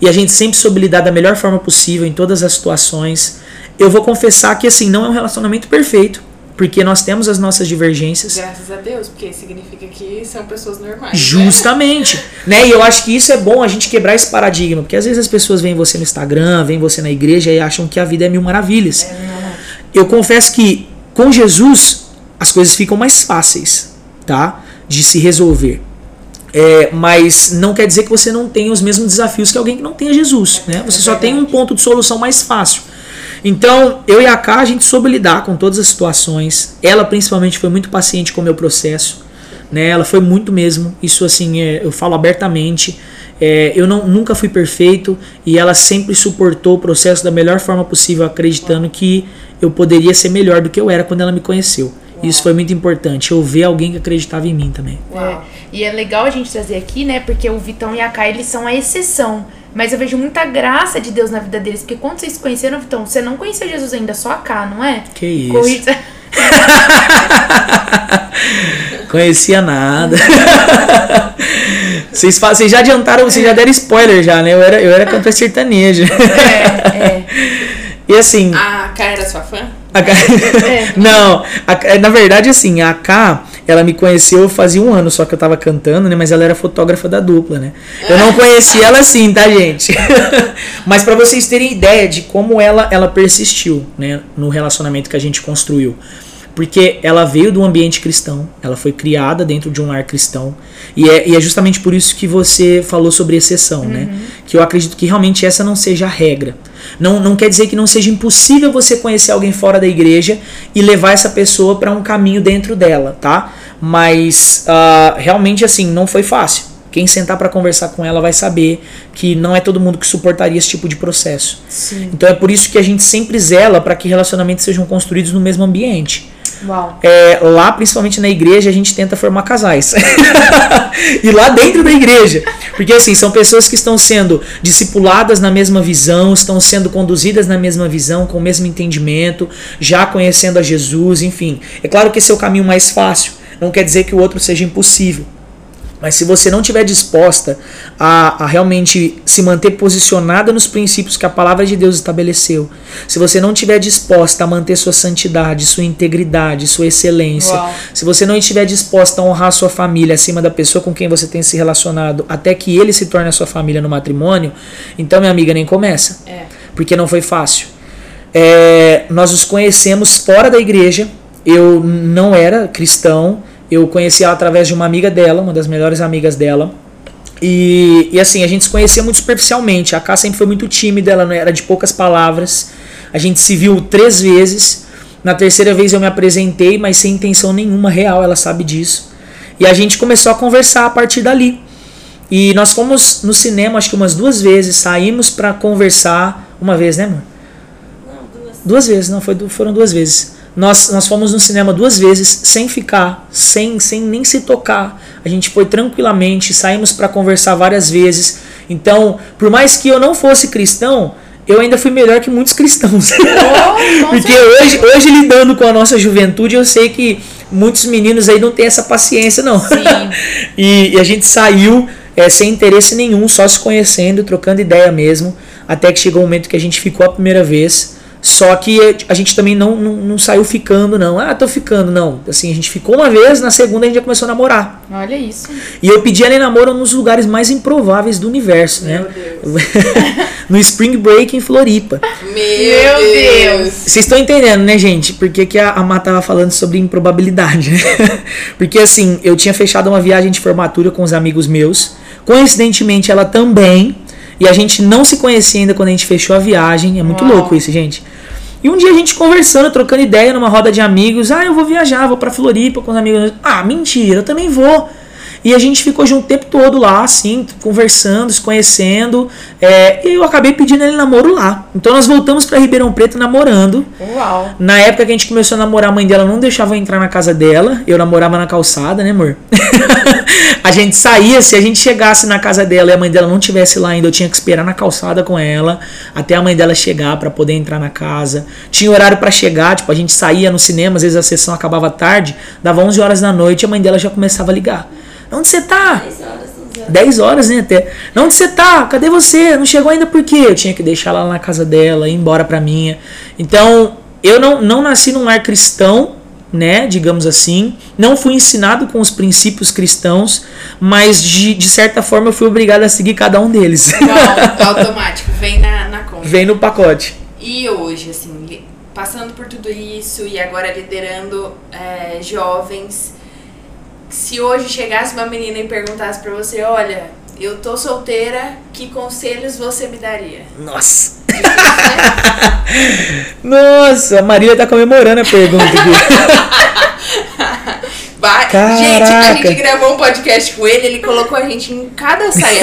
E a gente sempre soube lidar da melhor forma possível em todas as situações. Eu vou confessar que assim, não é um relacionamento perfeito, porque nós temos as nossas divergências. Graças a Deus, porque significa que são pessoas normais. Né? Justamente. Né? (laughs) né? E eu acho que isso é bom a gente quebrar esse paradigma, porque às vezes as pessoas veem você no Instagram, veem você na igreja e acham que a vida é mil maravilhas. É. Eu confesso que com Jesus, as coisas ficam mais fáceis, tá? De se resolver. É, mas não quer dizer que você não tenha os mesmos desafios que alguém que não tenha Jesus, né? Você só tem um ponto de solução mais fácil. Então, eu e a Ká, a gente soube lidar com todas as situações. Ela, principalmente, foi muito paciente com o meu processo. Né? Ela foi muito mesmo. Isso, assim, é, eu falo abertamente. É, eu não, nunca fui perfeito e ela sempre suportou o processo da melhor forma possível, acreditando que eu poderia ser melhor do que eu era quando ela me conheceu. Isso foi muito importante, eu ver alguém que acreditava em mim também. É, e é legal a gente trazer aqui, né? Porque o Vitão e a Kai, eles são a exceção. Mas eu vejo muita graça de Deus na vida deles. Porque quando vocês conheceram, Vitão, você não conhecia Jesus ainda, só a K, não é? Que isso. Corrida... (laughs) Conhecia nada. vocês, vocês já adiantaram, vocês já deram spoiler já, né? Eu era, eu era cantor sertanejo. É, é. (laughs) E assim. A K era sua fã? A K... (laughs) É. Não, a, na verdade, assim, a K, ela me conheceu fazia um ano só que eu tava cantando, né? Mas ela era fotógrafa da dupla, né? Eu não conhecia ela assim, tá, gente? (laughs) mas para vocês terem ideia de como ela, ela persistiu, né? No relacionamento que a gente construiu porque ela veio do ambiente cristão, ela foi criada dentro de um lar cristão, e é, e é justamente por isso que você falou sobre exceção, né? uhum. né? Que eu acredito que realmente essa não seja a regra. Não, não quer dizer que não seja impossível você conhecer alguém fora da igreja e levar essa pessoa para um caminho dentro dela, tá? Mas uh, realmente assim, não foi fácil. Quem sentar para conversar com ela vai saber que não é todo mundo que suportaria esse tipo de processo. Sim. Então é por isso que a gente sempre zela para que relacionamentos sejam construídos no mesmo ambiente. É, lá, principalmente na igreja, a gente tenta formar casais. (laughs) e lá dentro da igreja. Porque assim, são pessoas que estão sendo discipuladas na mesma visão, estão sendo conduzidas na mesma visão, com o mesmo entendimento, já conhecendo a Jesus, enfim. É claro que esse é o caminho mais fácil. Não quer dizer que o outro seja impossível. Mas se você não estiver disposta a, a, realmente se manter posicionada nos princípios que a palavra de Deus estabeleceu, se você não estiver disposta a manter sua santidade, sua integridade, sua excelência, Uau. se você não estiver disposta a honrar sua família acima da pessoa com quem você tem se relacionado, até que ele se torne a sua família no matrimônio, então, minha amiga, nem começa. É. Porque não foi fácil. É, nós nos conhecemos fora da igreja. Eu não era cristão eu conheci ela através de uma amiga dela, uma das melhores amigas dela. E, e assim, a gente se conhecia muito superficialmente. A Ká sempre foi muito tímida, ela era de poucas palavras. A gente se viu três vezes. Na terceira vez eu me apresentei, mas sem intenção nenhuma real, ela sabe disso. E a gente começou a conversar a partir dali. E nós fomos no cinema, acho que umas duas vezes, saímos para conversar. Uma vez, né, amor? Não, duas. Duas vezes, não, foi, foram duas vezes. Nós, nós fomos no cinema duas vezes sem ficar, sem, sem nem se tocar. A gente foi tranquilamente, saímos para conversar várias vezes. Então, por mais que eu não fosse cristão, eu ainda fui melhor que muitos (laughs) cristãos. Oh, (laughs) Porque hoje, hoje, lidando com a nossa juventude, eu sei que muitos meninos aí não têm essa paciência, não. (laughs) e, e, a gente saiu é, sem interesse nenhum, só se conhecendo, trocando ideia mesmo, até que chegou o um momento que a gente ficou a primeira vez. Só que a gente também não, não, não, saiu ficando, não. Ah, tô ficando, não. Assim, a gente ficou uma vez, na segunda a gente já começou a namorar. Olha isso. E eu pedi ela em namoro nos lugares mais improváveis do universo, né? (laughs) no Spring Break em Floripa. Meu, Deus! Vocês estão entendendo, né, gente? Por que, que a, a Má tava falando sobre improbabilidade, né? (laughs) Porque assim, eu tinha fechado uma viagem de formatura com os amigos meus. Coincidentemente, ela também. E a gente não se conhecia ainda quando a gente fechou a viagem. É muito Uau. louco isso, gente. E um dia a gente conversando, trocando ideia numa roda de amigos. Ah, eu vou viajar, vou pra Floripa com os amigos. Ah, mentira, eu também vou. E a gente ficou junto o tempo todo lá, assim, conversando, se conhecendo. É, e eu acabei pedindo ele namoro lá. Então nós voltamos pra Ribeirão Preto namorando. Uau. Na época que a gente começou a namorar, a mãe dela não deixava eu entrar na casa dela. Eu namorava na calçada, né, amor? (laughs) a gente saía, se a gente chegasse na casa dela e a mãe dela não tivesse lá ainda, eu tinha que esperar na calçada com ela até a mãe dela chegar pra poder entrar na casa. Tinha horário pra chegar, tipo, a gente saía no cinema, às vezes a sessão acabava tarde, dava 11 horas da noite, a mãe dela já começava a ligar. Onde você tá? 10 horas, 11 horas. 10 horas, né? Até. Onde você tá? Cadê você? Não chegou ainda por quê? Eu tinha que deixar ela na casa dela, ir embora pra minha. Então, eu não, não nasci num lar cristão, né? Digamos assim. Não fui ensinado com os princípios cristãos, mas de, de certa forma eu fui obrigado a seguir cada um deles. Igual, (laughs) automático, vem na, na conta. Vem no pacote. E hoje, assim, passando por tudo isso e agora liderando é, jovens, se hoje chegasse uma menina e perguntasse pra você, olha, eu tô solteira, que conselhos você me daria? Nossa. (laughs) Nossa, a Marília tá comemorando a pergunta aqui. (laughs) Caraca. Gente, a gente gravou um podcast com ele, ele colocou a gente em cada saia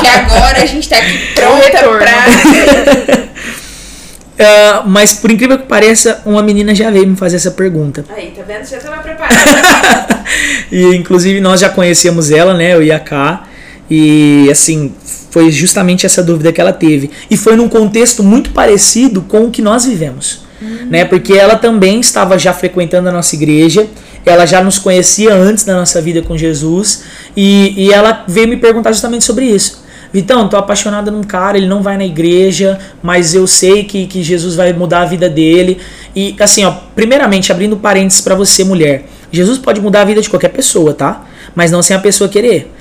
que agora a gente tá aqui pronta pra... (laughs) Ah, mas por incrível que pareça, uma menina já veio me fazer essa pergunta. Aí, tá vendo? Já tava (laughs) preparada. E inclusive nós já conhecíamos ela, né? Eu e a Ká. E assim, foi justamente essa dúvida que ela teve. E foi num contexto muito parecido com o que nós vivemos. Né? Porque ela também estava já frequentando a nossa igreja, ela já nos conhecia antes da nossa vida com Jesus, e, e ela veio me perguntar justamente sobre isso. Vitão, tô apaixonada num cara, ele não vai na igreja, mas eu sei que, que Jesus vai mudar a vida dele. E assim, ó, primeiramente, abrindo parênteses pra você, mulher. Jesus pode mudar a vida de qualquer pessoa, tá? Mas não sem a pessoa querer.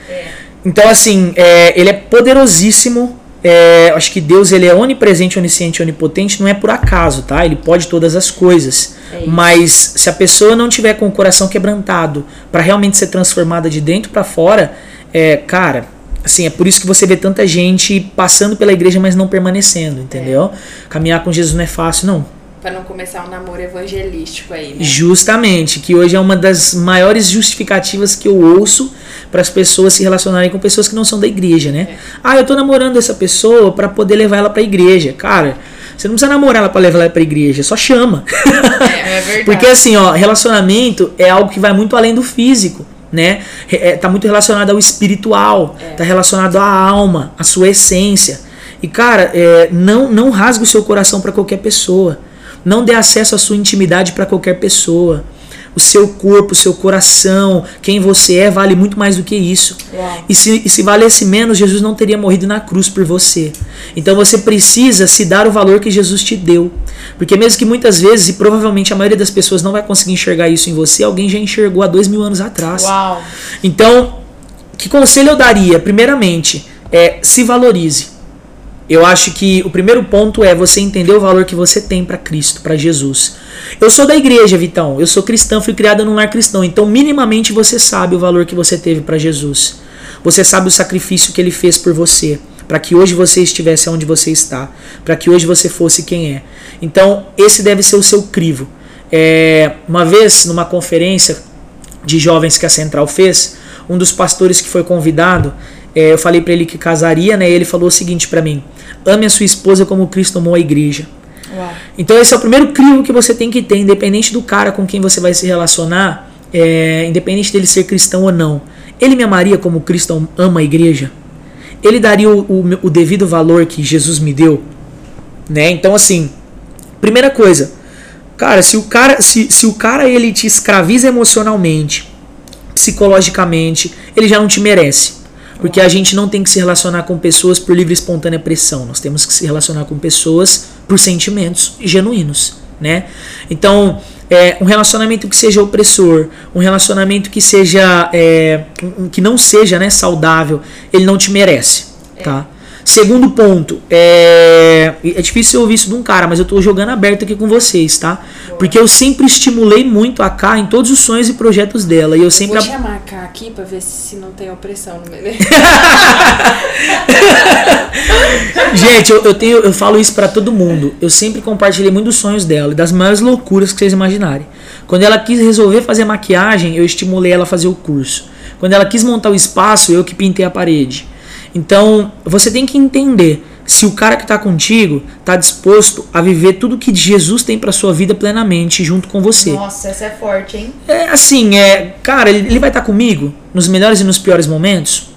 Então, assim, é, ele é poderosíssimo. É, acho que Deus ele é onipresente, onisciente, onipotente, não é por acaso, tá? Ele pode todas as coisas. É. Mas se a pessoa não tiver com o coração quebrantado pra realmente ser transformada de dentro pra fora, é, cara, assim, é por isso que você vê tanta gente passando pela igreja, mas não permanecendo, entendeu? Caminhar com Jesus não é fácil, não. pra não começar um namoro evangelístico aí, né? Justamente, que hoje é uma das maiores justificativas que eu ouço para as pessoas se relacionarem com pessoas que não são da igreja, né? Ah, eu tô namorando essa pessoa para poder levar ela para a igreja. Cara, você não precisa namorar ela para levar ela para a igreja, só chama. É (laughs) verdade. Porque assim, ó, relacionamento é algo que vai muito além do físico, né? É, tá muito relacionado ao espiritual, tá relacionado à alma, à sua essência. E cara, é, não não rasgue o seu coração para qualquer pessoa. Não dê acesso à sua intimidade para qualquer pessoa. O seu corpo, o seu coração, quem você é, vale muito mais do que isso. Uau. E se, e se valesse menos, Jesus não teria morrido na cruz por você. Então você precisa se dar o valor que Jesus te deu. Porque mesmo que muitas vezes, e provavelmente a maioria das pessoas não vai conseguir enxergar isso em você, alguém já enxergou há dois mil anos atrás. Uau. Então, que conselho eu daria? Primeiramente, é se valorize. Eu acho que o primeiro ponto é você entender o valor que você tem para Cristo, para Jesus. Eu sou da igreja, Vitão. Eu sou cristão, fui criada num lar cristão. Então, minimamente você sabe o valor que você teve para Jesus. Você sabe o sacrifício que ele fez por você, para que hoje você estivesse onde você está, para que hoje você fosse quem é. Então, esse deve ser o seu crivo. É, uma vez, numa conferência de jovens que a Central fez, um dos pastores que foi convidado, é, eu falei para ele que casaria, né? E ele falou o seguinte para mim: ame a sua esposa como Cristo amou a igreja. Uau. Então esse é o primeiro crivo que você tem que ter, independente do cara com quem você vai se relacionar, é, independente dele ser cristão ou não. Ele me amaria como Cristo ama a igreja? Ele daria o, o, o devido valor que Jesus me deu? Né? Então assim, primeira coisa, cara, se o cara, se, se o cara ele te escraviza emocionalmente, psicologicamente, ele já não te merece. Porque a gente não tem que se relacionar com pessoas por livre e espontânea pressão. Nós temos que se relacionar com pessoas por sentimentos genuínos, né? Então, é, um relacionamento que seja opressor, um relacionamento que seja é, que não seja né, saudável, ele não te merece, tá? Segundo ponto, é, é difícil eu ouvir isso de um cara, mas eu tô jogando aberto aqui com vocês, tá? Porque eu sempre estimulei muito a K em todos os sonhos e projetos dela. E eu sempre. Vou chamar a K aqui pra ver se não tem opressão no meio. (laughs) Gente, eu, eu, tenho, eu falo isso para todo mundo. Eu sempre compartilhei muito dos sonhos dela, das maiores loucuras que vocês imaginarem. Quando ela quis resolver fazer maquiagem, eu estimulei ela a fazer o curso. Quando ela quis montar o espaço, eu que pintei a parede. Então, você tem que entender se o cara que está contigo está disposto a viver tudo que Jesus tem para sua vida plenamente junto com você. Nossa, essa é forte, hein? É assim, é, cara, ele, ele vai estar tá comigo nos melhores e nos piores momentos?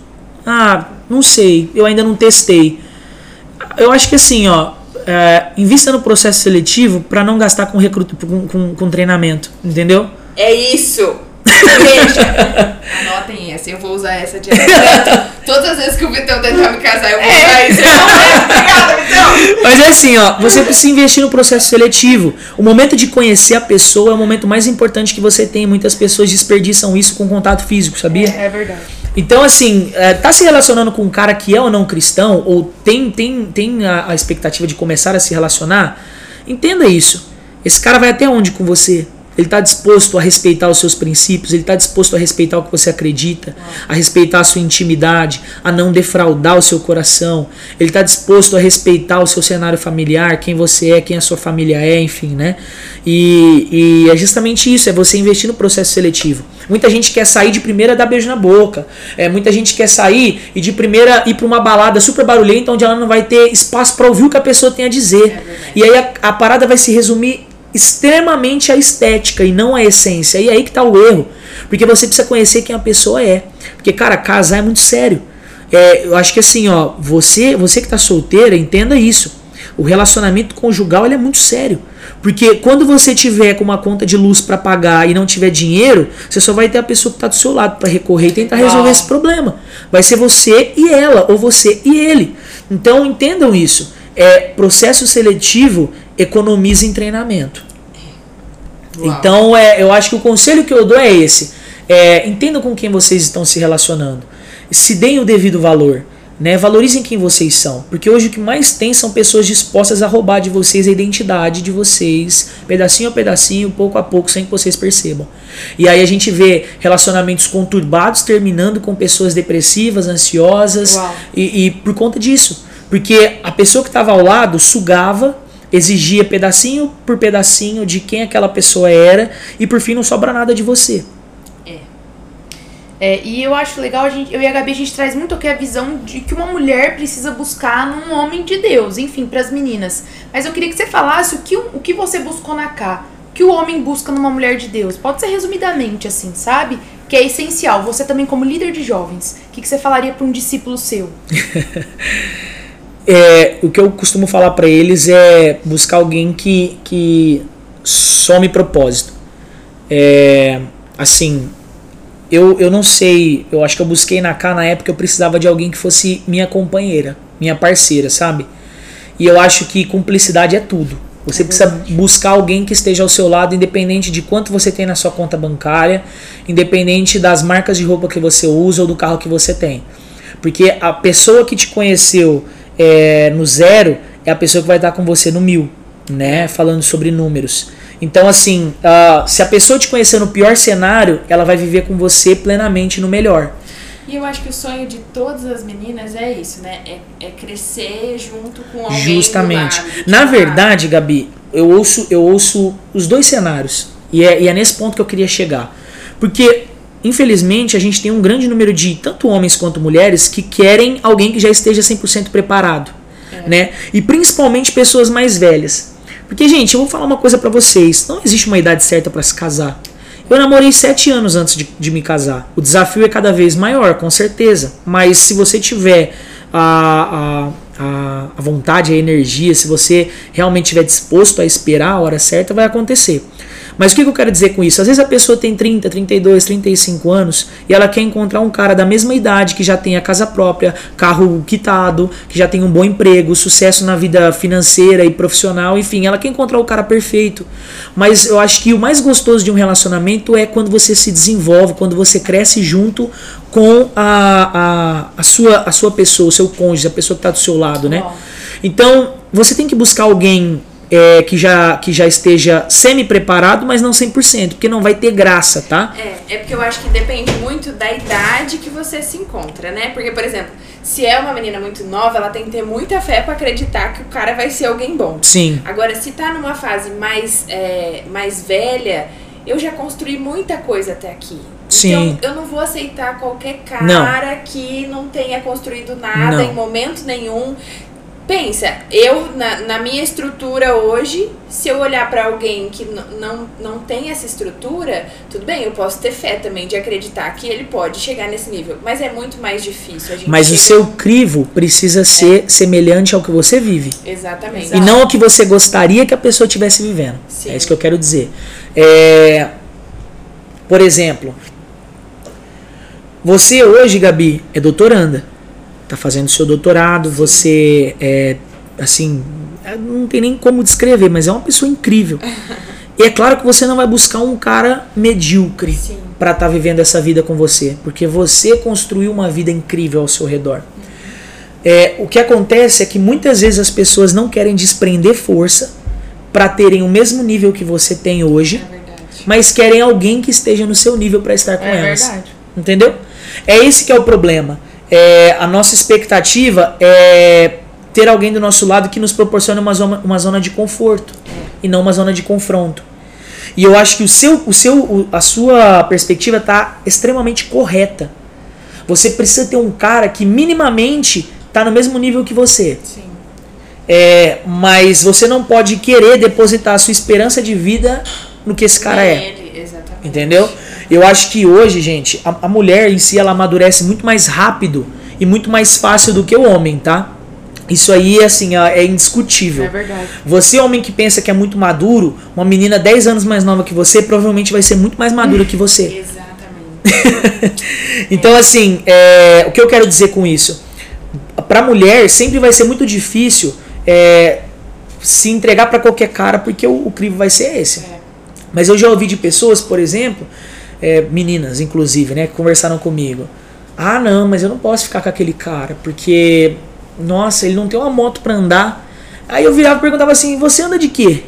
Ah, não sei, eu ainda não testei. Eu acho que assim, ó, é, invista no processo seletivo para não gastar com, recruto, com, com, com treinamento, entendeu? É isso. Veja. (laughs) Anotem essa, eu vou usar essa direto. Todas as vezes que o Vitão tentar me casar, eu vou é. usar isso. Obrigada, Vitão. Mas é assim, ó, você precisa investir no processo seletivo. O momento de conhecer a pessoa é o momento mais importante que você tem. Muitas pessoas desperdiçam isso com contato físico, sabia? É, é verdade. Então, assim, é, tá se relacionando com um cara que é ou não cristão, ou tem, tem, tem a, a expectativa de começar a se relacionar, entenda isso. Esse cara vai até onde com você? Ele está disposto a respeitar os seus princípios, ele está disposto a respeitar o que você acredita, a respeitar a sua intimidade, a não defraudar o seu coração. Ele está disposto a respeitar o seu cenário familiar, quem você é, quem a sua família é, enfim, né? E, e é justamente isso, é você investir no processo seletivo. Muita gente quer sair de primeira dar beijo na boca. É, muita gente quer sair e de primeira ir para uma balada super barulhenta onde ela não vai ter espaço para ouvir o que a pessoa tem a dizer. É e aí a, a parada vai se resumir extremamente a estética e não a essência. E aí que tá o erro. Porque você precisa conhecer quem a pessoa é. Porque, cara, casar é muito sério. É, eu acho que assim, ó, você, você que tá solteira, entenda isso. O relacionamento conjugal ele é muito sério. Porque quando você tiver com uma conta de luz para pagar e não tiver dinheiro, você só vai ter a pessoa que está do seu lado para recorrer e tentar resolver esse problema. Vai ser você e ela, ou você e ele. Então entendam isso. É processo seletivo economiza em treinamento. Uau. Então, é, eu acho que o conselho que eu dou é esse. É, entendam com quem vocês estão se relacionando. Se deem o devido valor. Né? Valorizem quem vocês são. Porque hoje o que mais tem são pessoas dispostas a roubar de vocês a identidade de vocês, pedacinho a pedacinho, pouco a pouco, sem que vocês percebam. E aí a gente vê relacionamentos conturbados terminando com pessoas depressivas, ansiosas, e, e por conta disso. Porque a pessoa que estava ao lado sugava exigia pedacinho por pedacinho de quem aquela pessoa era e por fim não sobra nada de você. É. é e eu acho legal, a gente, eu e a Gabi, a gente traz muito aqui a visão de que uma mulher precisa buscar num homem de Deus, enfim, para as meninas. Mas eu queria que você falasse o que, o que você buscou na K, o que o homem busca numa mulher de Deus. Pode ser resumidamente, assim, sabe? Que é essencial. Você também, como líder de jovens, o que, que você falaria para um discípulo seu? (laughs) é, o que eu costumo falar para eles é buscar alguém que, que some propósito. É, assim, eu, eu não sei, eu acho que eu busquei na K na época eu precisava de alguém que fosse minha companheira, minha parceira, sabe? E eu acho que cumplicidade é tudo. Você é precisa buscar alguém que esteja ao seu lado, independente de quanto você tem na sua conta bancária, independente das marcas de roupa que você usa ou do carro que você tem. Porque a pessoa que te conheceu é, no zero é a pessoa que vai estar com você no mil, né? Falando sobre números. Então, assim, uh, se a pessoa te conhecer no pior cenário, ela vai viver com você plenamente no melhor. E eu acho que o sonho de todas as meninas é isso, né? É, é crescer junto com alguém. Justamente. Lado, Na verdade, Gabi, eu ouço, eu ouço os dois cenários. E é, e é nesse ponto que eu queria chegar. Porque Infelizmente, a gente tem um grande número de tanto homens quanto mulheres que querem alguém que já esteja 100% preparado, é. né? E principalmente pessoas mais velhas. Porque, gente, eu vou falar uma coisa para vocês: não existe uma idade certa para se casar. Eu namorei sete anos antes de, de, me casar. O desafio é cada vez maior, com certeza. Mas se você tiver a, a, a vontade, a energia, se você realmente estiver disposto a esperar a hora certa, vai acontecer. Mas o que eu quero dizer com isso? Às vezes a pessoa tem 30, 32, 35 anos e ela quer encontrar um cara da mesma idade que já tem a casa própria, carro quitado, que já tem um bom emprego, sucesso na vida financeira e profissional, enfim, ela quer encontrar o cara perfeito. Mas eu acho que o mais gostoso de um relacionamento é quando você se desenvolve, quando você cresce junto com a, a, a sua, a sua pessoa, o seu cônjuge, a pessoa que está do seu lado, né? Então, você tem que buscar alguém é, que, já, que já esteja semi-preparado, mas não 100%, porque não vai ter graça, tá? É, é porque eu acho que depende muito da idade que você se encontra, né? Porque, por exemplo, se é uma menina muito nova, ela tem que ter muita fé para acreditar que o cara vai ser alguém bom. Sim. Agora, se tá numa fase mais, é, mais velha, eu já construí muita coisa até aqui. Sim. Então, eu não vou aceitar qualquer cara Não. que não tenha construído nada Não. em momento nenhum. Pensa, eu, na, na minha estrutura hoje, se eu olhar pra alguém que não, não tem essa estrutura, tudo bem, eu posso ter fé também de acreditar que ele pode chegar nesse nível. Mas é muito mais difícil. A gente Mas o chega- seu crivo precisa ser semelhante ao que você vive. Exatamente. E não ao que você gostaria que a pessoa estivesse vivendo. Sim. É isso que eu quero dizer. É, por exemplo, você hoje, Gabi, é doutoranda. Tá fazendo seu doutorado, você é assim, é, não tem nem como descrever, mas é uma pessoa incrível. (laughs) E é claro que você não vai buscar um cara medíocre para estar vivendo essa vida com você, porque você construiu uma vida incrível ao seu redor. É, o que acontece é que muitas vezes as pessoas não querem desprender força para terem o mesmo nível que você tem hoje, É mas querem alguém que esteja no seu nível para estar com É elas. verdade. Entendeu? É esse que é o problema. É, a nossa expectativa é ter alguém do nosso lado que nos proporcione uma zona, uma zona de conforto e não uma zona de confronto. E eu acho que o seu, o seu, a sua perspectiva está extremamente correta. Você precisa ter um cara que minimamente está no mesmo nível que você. Sim. É, mas você não pode querer depositar a sua esperança de vida no que esse cara é. Ele. Entendeu? Eu acho que hoje, gente, a, a mulher em si ela amadurece muito mais rápido e muito mais fácil do que o homem, tá? Isso aí, assim, é indiscutível. É verdade. Você, homem que pensa que é muito maduro, uma menina 10 anos mais nova que você, provavelmente vai ser muito mais madura que você. Exatamente. (laughs) (laughs) Então, assim, é, o que eu quero dizer com isso? Pra mulher, sempre vai ser muito difícil é, se entregar pra qualquer cara, porque o, o crivo vai ser esse. É. Mas eu já ouvi de pessoas, por exemplo, é, meninas inclusive, né, que conversaram comigo. Ah, não, mas eu não posso ficar com aquele cara, porque, nossa, ele não tem uma moto pra andar. Aí eu virava e perguntava assim: você anda de quê?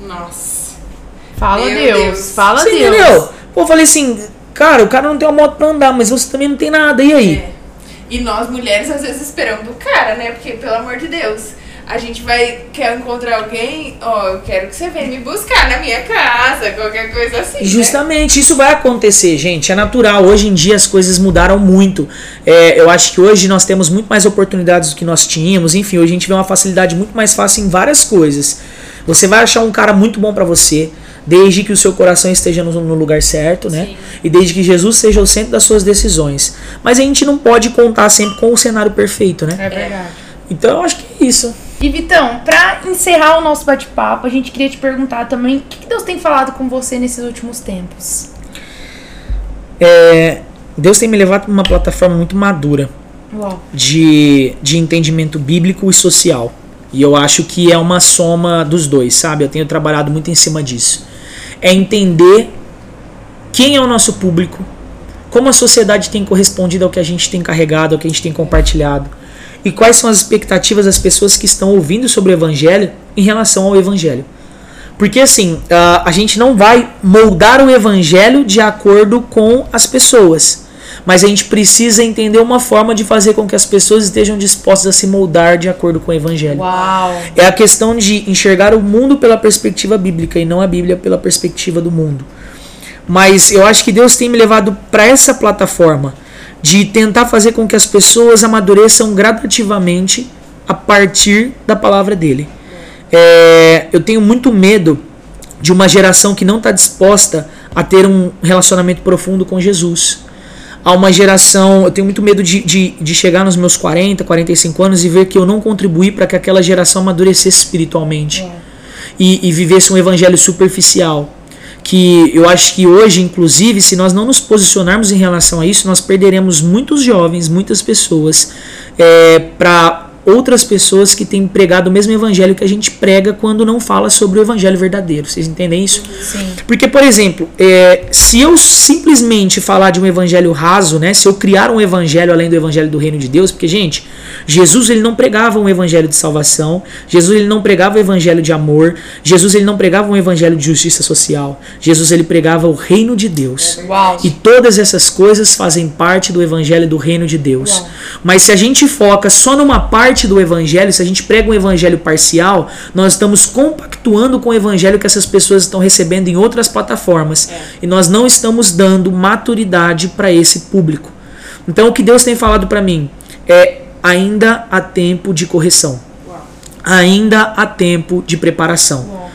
Nossa. Fala Meu Deus, Deus. fala você Deus. entendeu? Pô, eu falei assim: cara, o cara não tem uma moto pra andar, mas você também não tem nada, e aí? É. E nós mulheres às vezes esperamos do cara, né? Porque, pelo amor de Deus, a gente vai quer encontrar alguém, ó, eu quero que você venha me buscar na minha casa, qualquer coisa assim. né? Justamente, isso vai acontecer, gente. É natural. Hoje em dia as coisas mudaram muito. É, eu acho que hoje nós temos muito mais oportunidades do que nós tínhamos. Enfim, hoje a gente vê uma facilidade muito mais fácil em várias coisas. Você vai achar um cara muito bom pra você, desde que o seu coração esteja no, no lugar certo, né? Sim. E desde que Jesus seja o centro das suas decisões. Mas a gente não pode contar sempre com o cenário perfeito, né? É verdade. Então eu acho que é isso. E Vitão, pra encerrar o nosso bate-papo, a gente queria te perguntar também o que Deus tem falado com você nesses últimos tempos? É, Deus tem me levado para uma plataforma muito madura. Uau. de, de entendimento bíblico e social. E eu acho que é uma soma dos dois, sabe? Eu tenho trabalhado muito em cima disso. É entender quem é o nosso público, como a sociedade tem correspondido ao que a gente tem carregado, ao que a gente tem compartilhado, e quais são as expectativas das pessoas que estão ouvindo sobre o Evangelho em relação ao Evangelho. Porque assim, a, a gente não vai moldar o Evangelho de acordo com as pessoas. Mas a gente precisa entender uma forma de fazer com que as pessoas estejam dispostas a se moldar de acordo com o Evangelho. Uau. É a questão de enxergar o mundo pela perspectiva bíblica e não a Bíblia pela perspectiva do mundo. Mas eu acho que Deus tem me levado para essa plataforma de tentar fazer com que as pessoas amadureçam gradativamente a partir da palavra dele. É, eu tenho muito medo de uma geração que não está disposta a ter um relacionamento profundo com Jesus. Há uma geração, eu tenho muito medo de, de, de chegar nos meus 40, 45 anos e ver que eu não contribuí para que aquela geração amadurecesse espiritualmente e, e vivesse um evangelho superficial. Que eu acho que hoje, inclusive, se nós não nos posicionarmos em relação a isso, nós perderemos muitos jovens, muitas pessoas é, para outras pessoas que têm pregado o mesmo evangelho que a gente prega quando não fala sobre o evangelho verdadeiro. Vocês entendem isso? Sim. Porque, por exemplo, é, se eu simplesmente falar de um evangelho raso, né? Se eu criar um evangelho além do evangelho do reino de Deus, porque, gente, Jesus ele não pregava um evangelho de salvação, Jesus ele não pregava o evangelho de amor, Jesus ele não pregava um evangelho de justiça social. Jesus ele pregava o reino de Deus. Uau. E todas essas coisas fazem parte do evangelho do reino de Deus. Uau. Mas se a gente foca só numa parte do evangelho, se a gente prega um evangelho parcial, nós estamos compactuando com o evangelho que essas pessoas estão recebendo em outras plataformas. E nós não estamos dando maturidade para esse público. Então o que Deus tem falado para mim é ainda há tempo de correção. Ainda há tempo de preparação.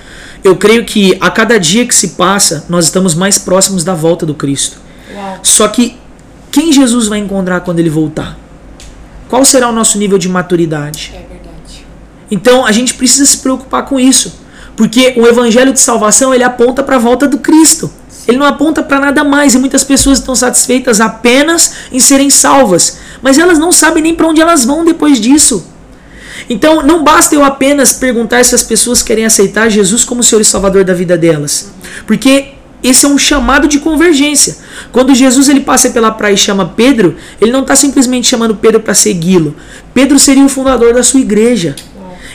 Eu creio que a cada dia que se passa, nós estamos mais próximos da volta do Cristo. Uau. Só que quem Jesus vai encontrar quando ele voltar? Qual será o nosso nível de maturidade? É verdade. Então a gente precisa se preocupar com isso, porque o evangelho de salvação ele aponta para a volta do Cristo. Ele não aponta para nada mais e muitas pessoas estão satisfeitas apenas em serem salvas, mas elas não sabem nem para onde elas vão depois disso. Então não basta eu apenas perguntar se as pessoas querem aceitar Jesus como Senhor e Salvador da vida delas, porque esse é um chamado de convergência. Quando Jesus ele passa pela praia e chama Pedro, ele não está simplesmente chamando Pedro para segui-lo. Pedro seria o fundador da sua igreja.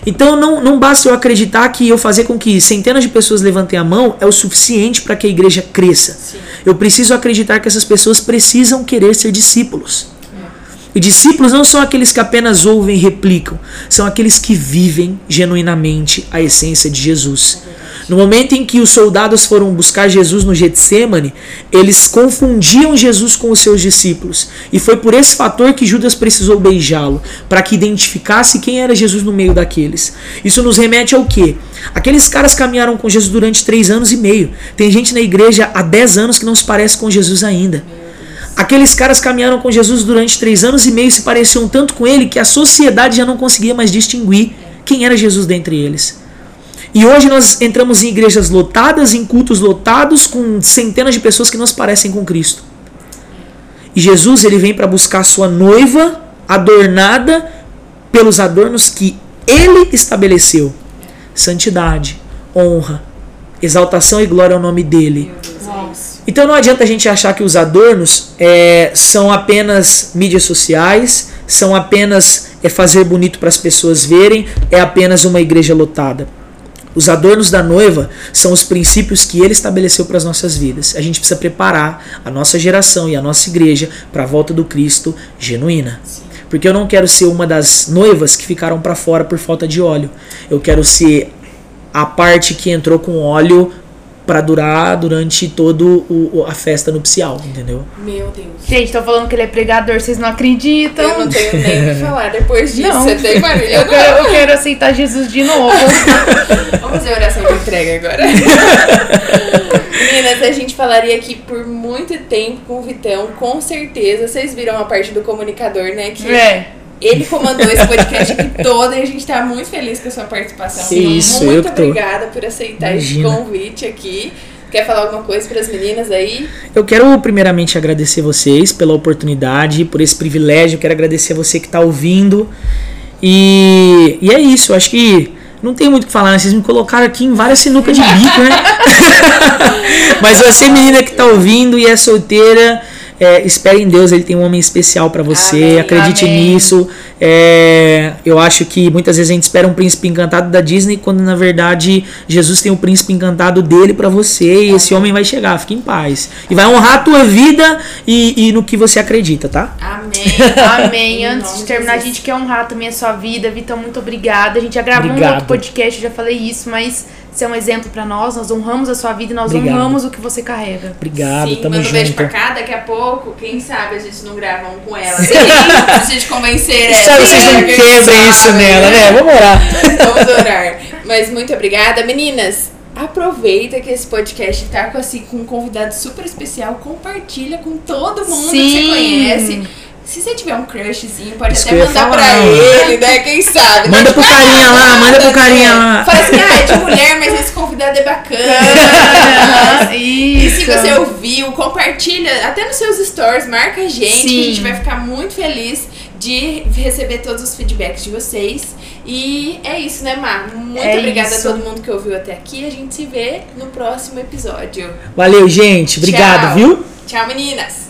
Então não, não basta eu acreditar que eu fazer com que centenas de pessoas levantem a mão é o suficiente para que a igreja cresça. Eu preciso acreditar que essas pessoas precisam querer ser discípulos. E discípulos não são aqueles que apenas ouvem e replicam, são aqueles que vivem genuinamente a essência de Jesus. No momento em que os soldados foram buscar Jesus no Getsemane, eles confundiam Jesus com os seus discípulos. E foi por esse fator que Judas precisou beijá-lo, para que identificasse quem era Jesus no meio daqueles. Isso nos remete ao quê? Aqueles caras caminharam com Jesus durante três anos e meio. Tem gente na igreja há dez anos que não se parece com Jesus ainda. Aqueles caras caminharam com Jesus durante três anos e meio e se pareciam tanto com ele que a sociedade já não conseguia mais distinguir quem era Jesus dentre eles. E hoje nós entramos em igrejas lotadas, em cultos lotados, com centenas de pessoas que não se parecem com Cristo. E Jesus ele vem para buscar sua noiva adornada pelos adornos que ele estabeleceu: santidade, honra, exaltação e glória ao nome dele. Então não adianta a gente achar que os adornos é, são apenas mídias sociais, são apenas é fazer bonito para as pessoas verem, é apenas uma igreja lotada. Os adornos da noiva são os princípios que ele estabeleceu para as nossas vidas. A gente precisa preparar a nossa geração e a nossa igreja para a volta do Cristo genuína. Porque eu não quero ser uma das noivas que ficaram para fora por falta de óleo. Eu quero ser a parte que entrou com óleo para durar durante todo o, a festa nupcial, entendeu? Meu Deus. Gente, tô falando que ele é pregador, vocês não acreditam. Eu não tenho nem o que (laughs) falar depois disso. Não. Você tem, Marília? Eu quero, eu quero aceitar Jesus de novo. (laughs) Vamos fazer oração de entrega agora. (laughs) Meninas, a gente falaria aqui por muito tempo com o Vitão, com certeza. Vocês viram a parte do comunicador, né? Que É. ele comandou esse podcast aqui (laughs) todo e a gente tá muito feliz com a sua participação. Que isso, muito eu que tô. obrigada por aceitar Imagina. esse convite aqui. Quer falar alguma coisa para as meninas aí? Eu quero primeiramente agradecer vocês pela oportunidade, por esse privilégio. Quero agradecer a você que está ouvindo. E, e é isso, eu acho que não tem muito o que falar, né? Vocês me colocaram aqui em várias sinucas de bico, né? (laughs) (laughs) Mas você, menina que está ouvindo e é solteira, é, espere em Deus, Ele tem um homem especial para você. Amém, Acredite amém. nisso. É, eu acho que muitas vezes a gente espera um príncipe encantado da Disney, quando na verdade Jesus tem um príncipe encantado dele para você e esse homem vai chegar. Fique em paz. E vai honrar a tua vida e, e no que você acredita, tá? Amém. Amém. (laughs) Antes de terminar, a gente quer honrar também a sua vida. Vitão, muito obrigada. A gente já gravou um Obrigado. outro podcast, eu já falei isso, mas você é um exemplo pra nós. Nós honramos a sua vida e nós Obrigado. honramos o que você carrega. Obrigado, Sim, tamo manda um beijo pra junto. cá, daqui a pouco, quem sabe a gente não grava um com ela. Sim, a gente convencer ela. Sabe, vocês não quebrem isso nela, né? Vamos orar. Vamos orar. Mas muito obrigada. Meninas, aproveita que esse podcast tá com, assim, com um convidado super especial. Compartilha com todo mundo que você Sim. conhece. Se você tiver um crushzinho, pode Isso até mandar pra ele, né? Quem sabe? Manda né? pro carinha lá, (laughs) manda pro carinha lá. Fala assim, ah, é de mulher, mas esse convidado é bacana. (laughs) E Isso. se você ouviu, compartilha até nos seus stories, marca a gente, que a gente Sim. vai ficar muito feliz de receber todos os feedbacks de vocês. E é isso, né, Mar? Muito É obrigada isso. a todo mundo que ouviu até aqui. A gente se vê no próximo episódio. Valeu, gente. Obrigado, Tchau. viu? Tchau, meninas!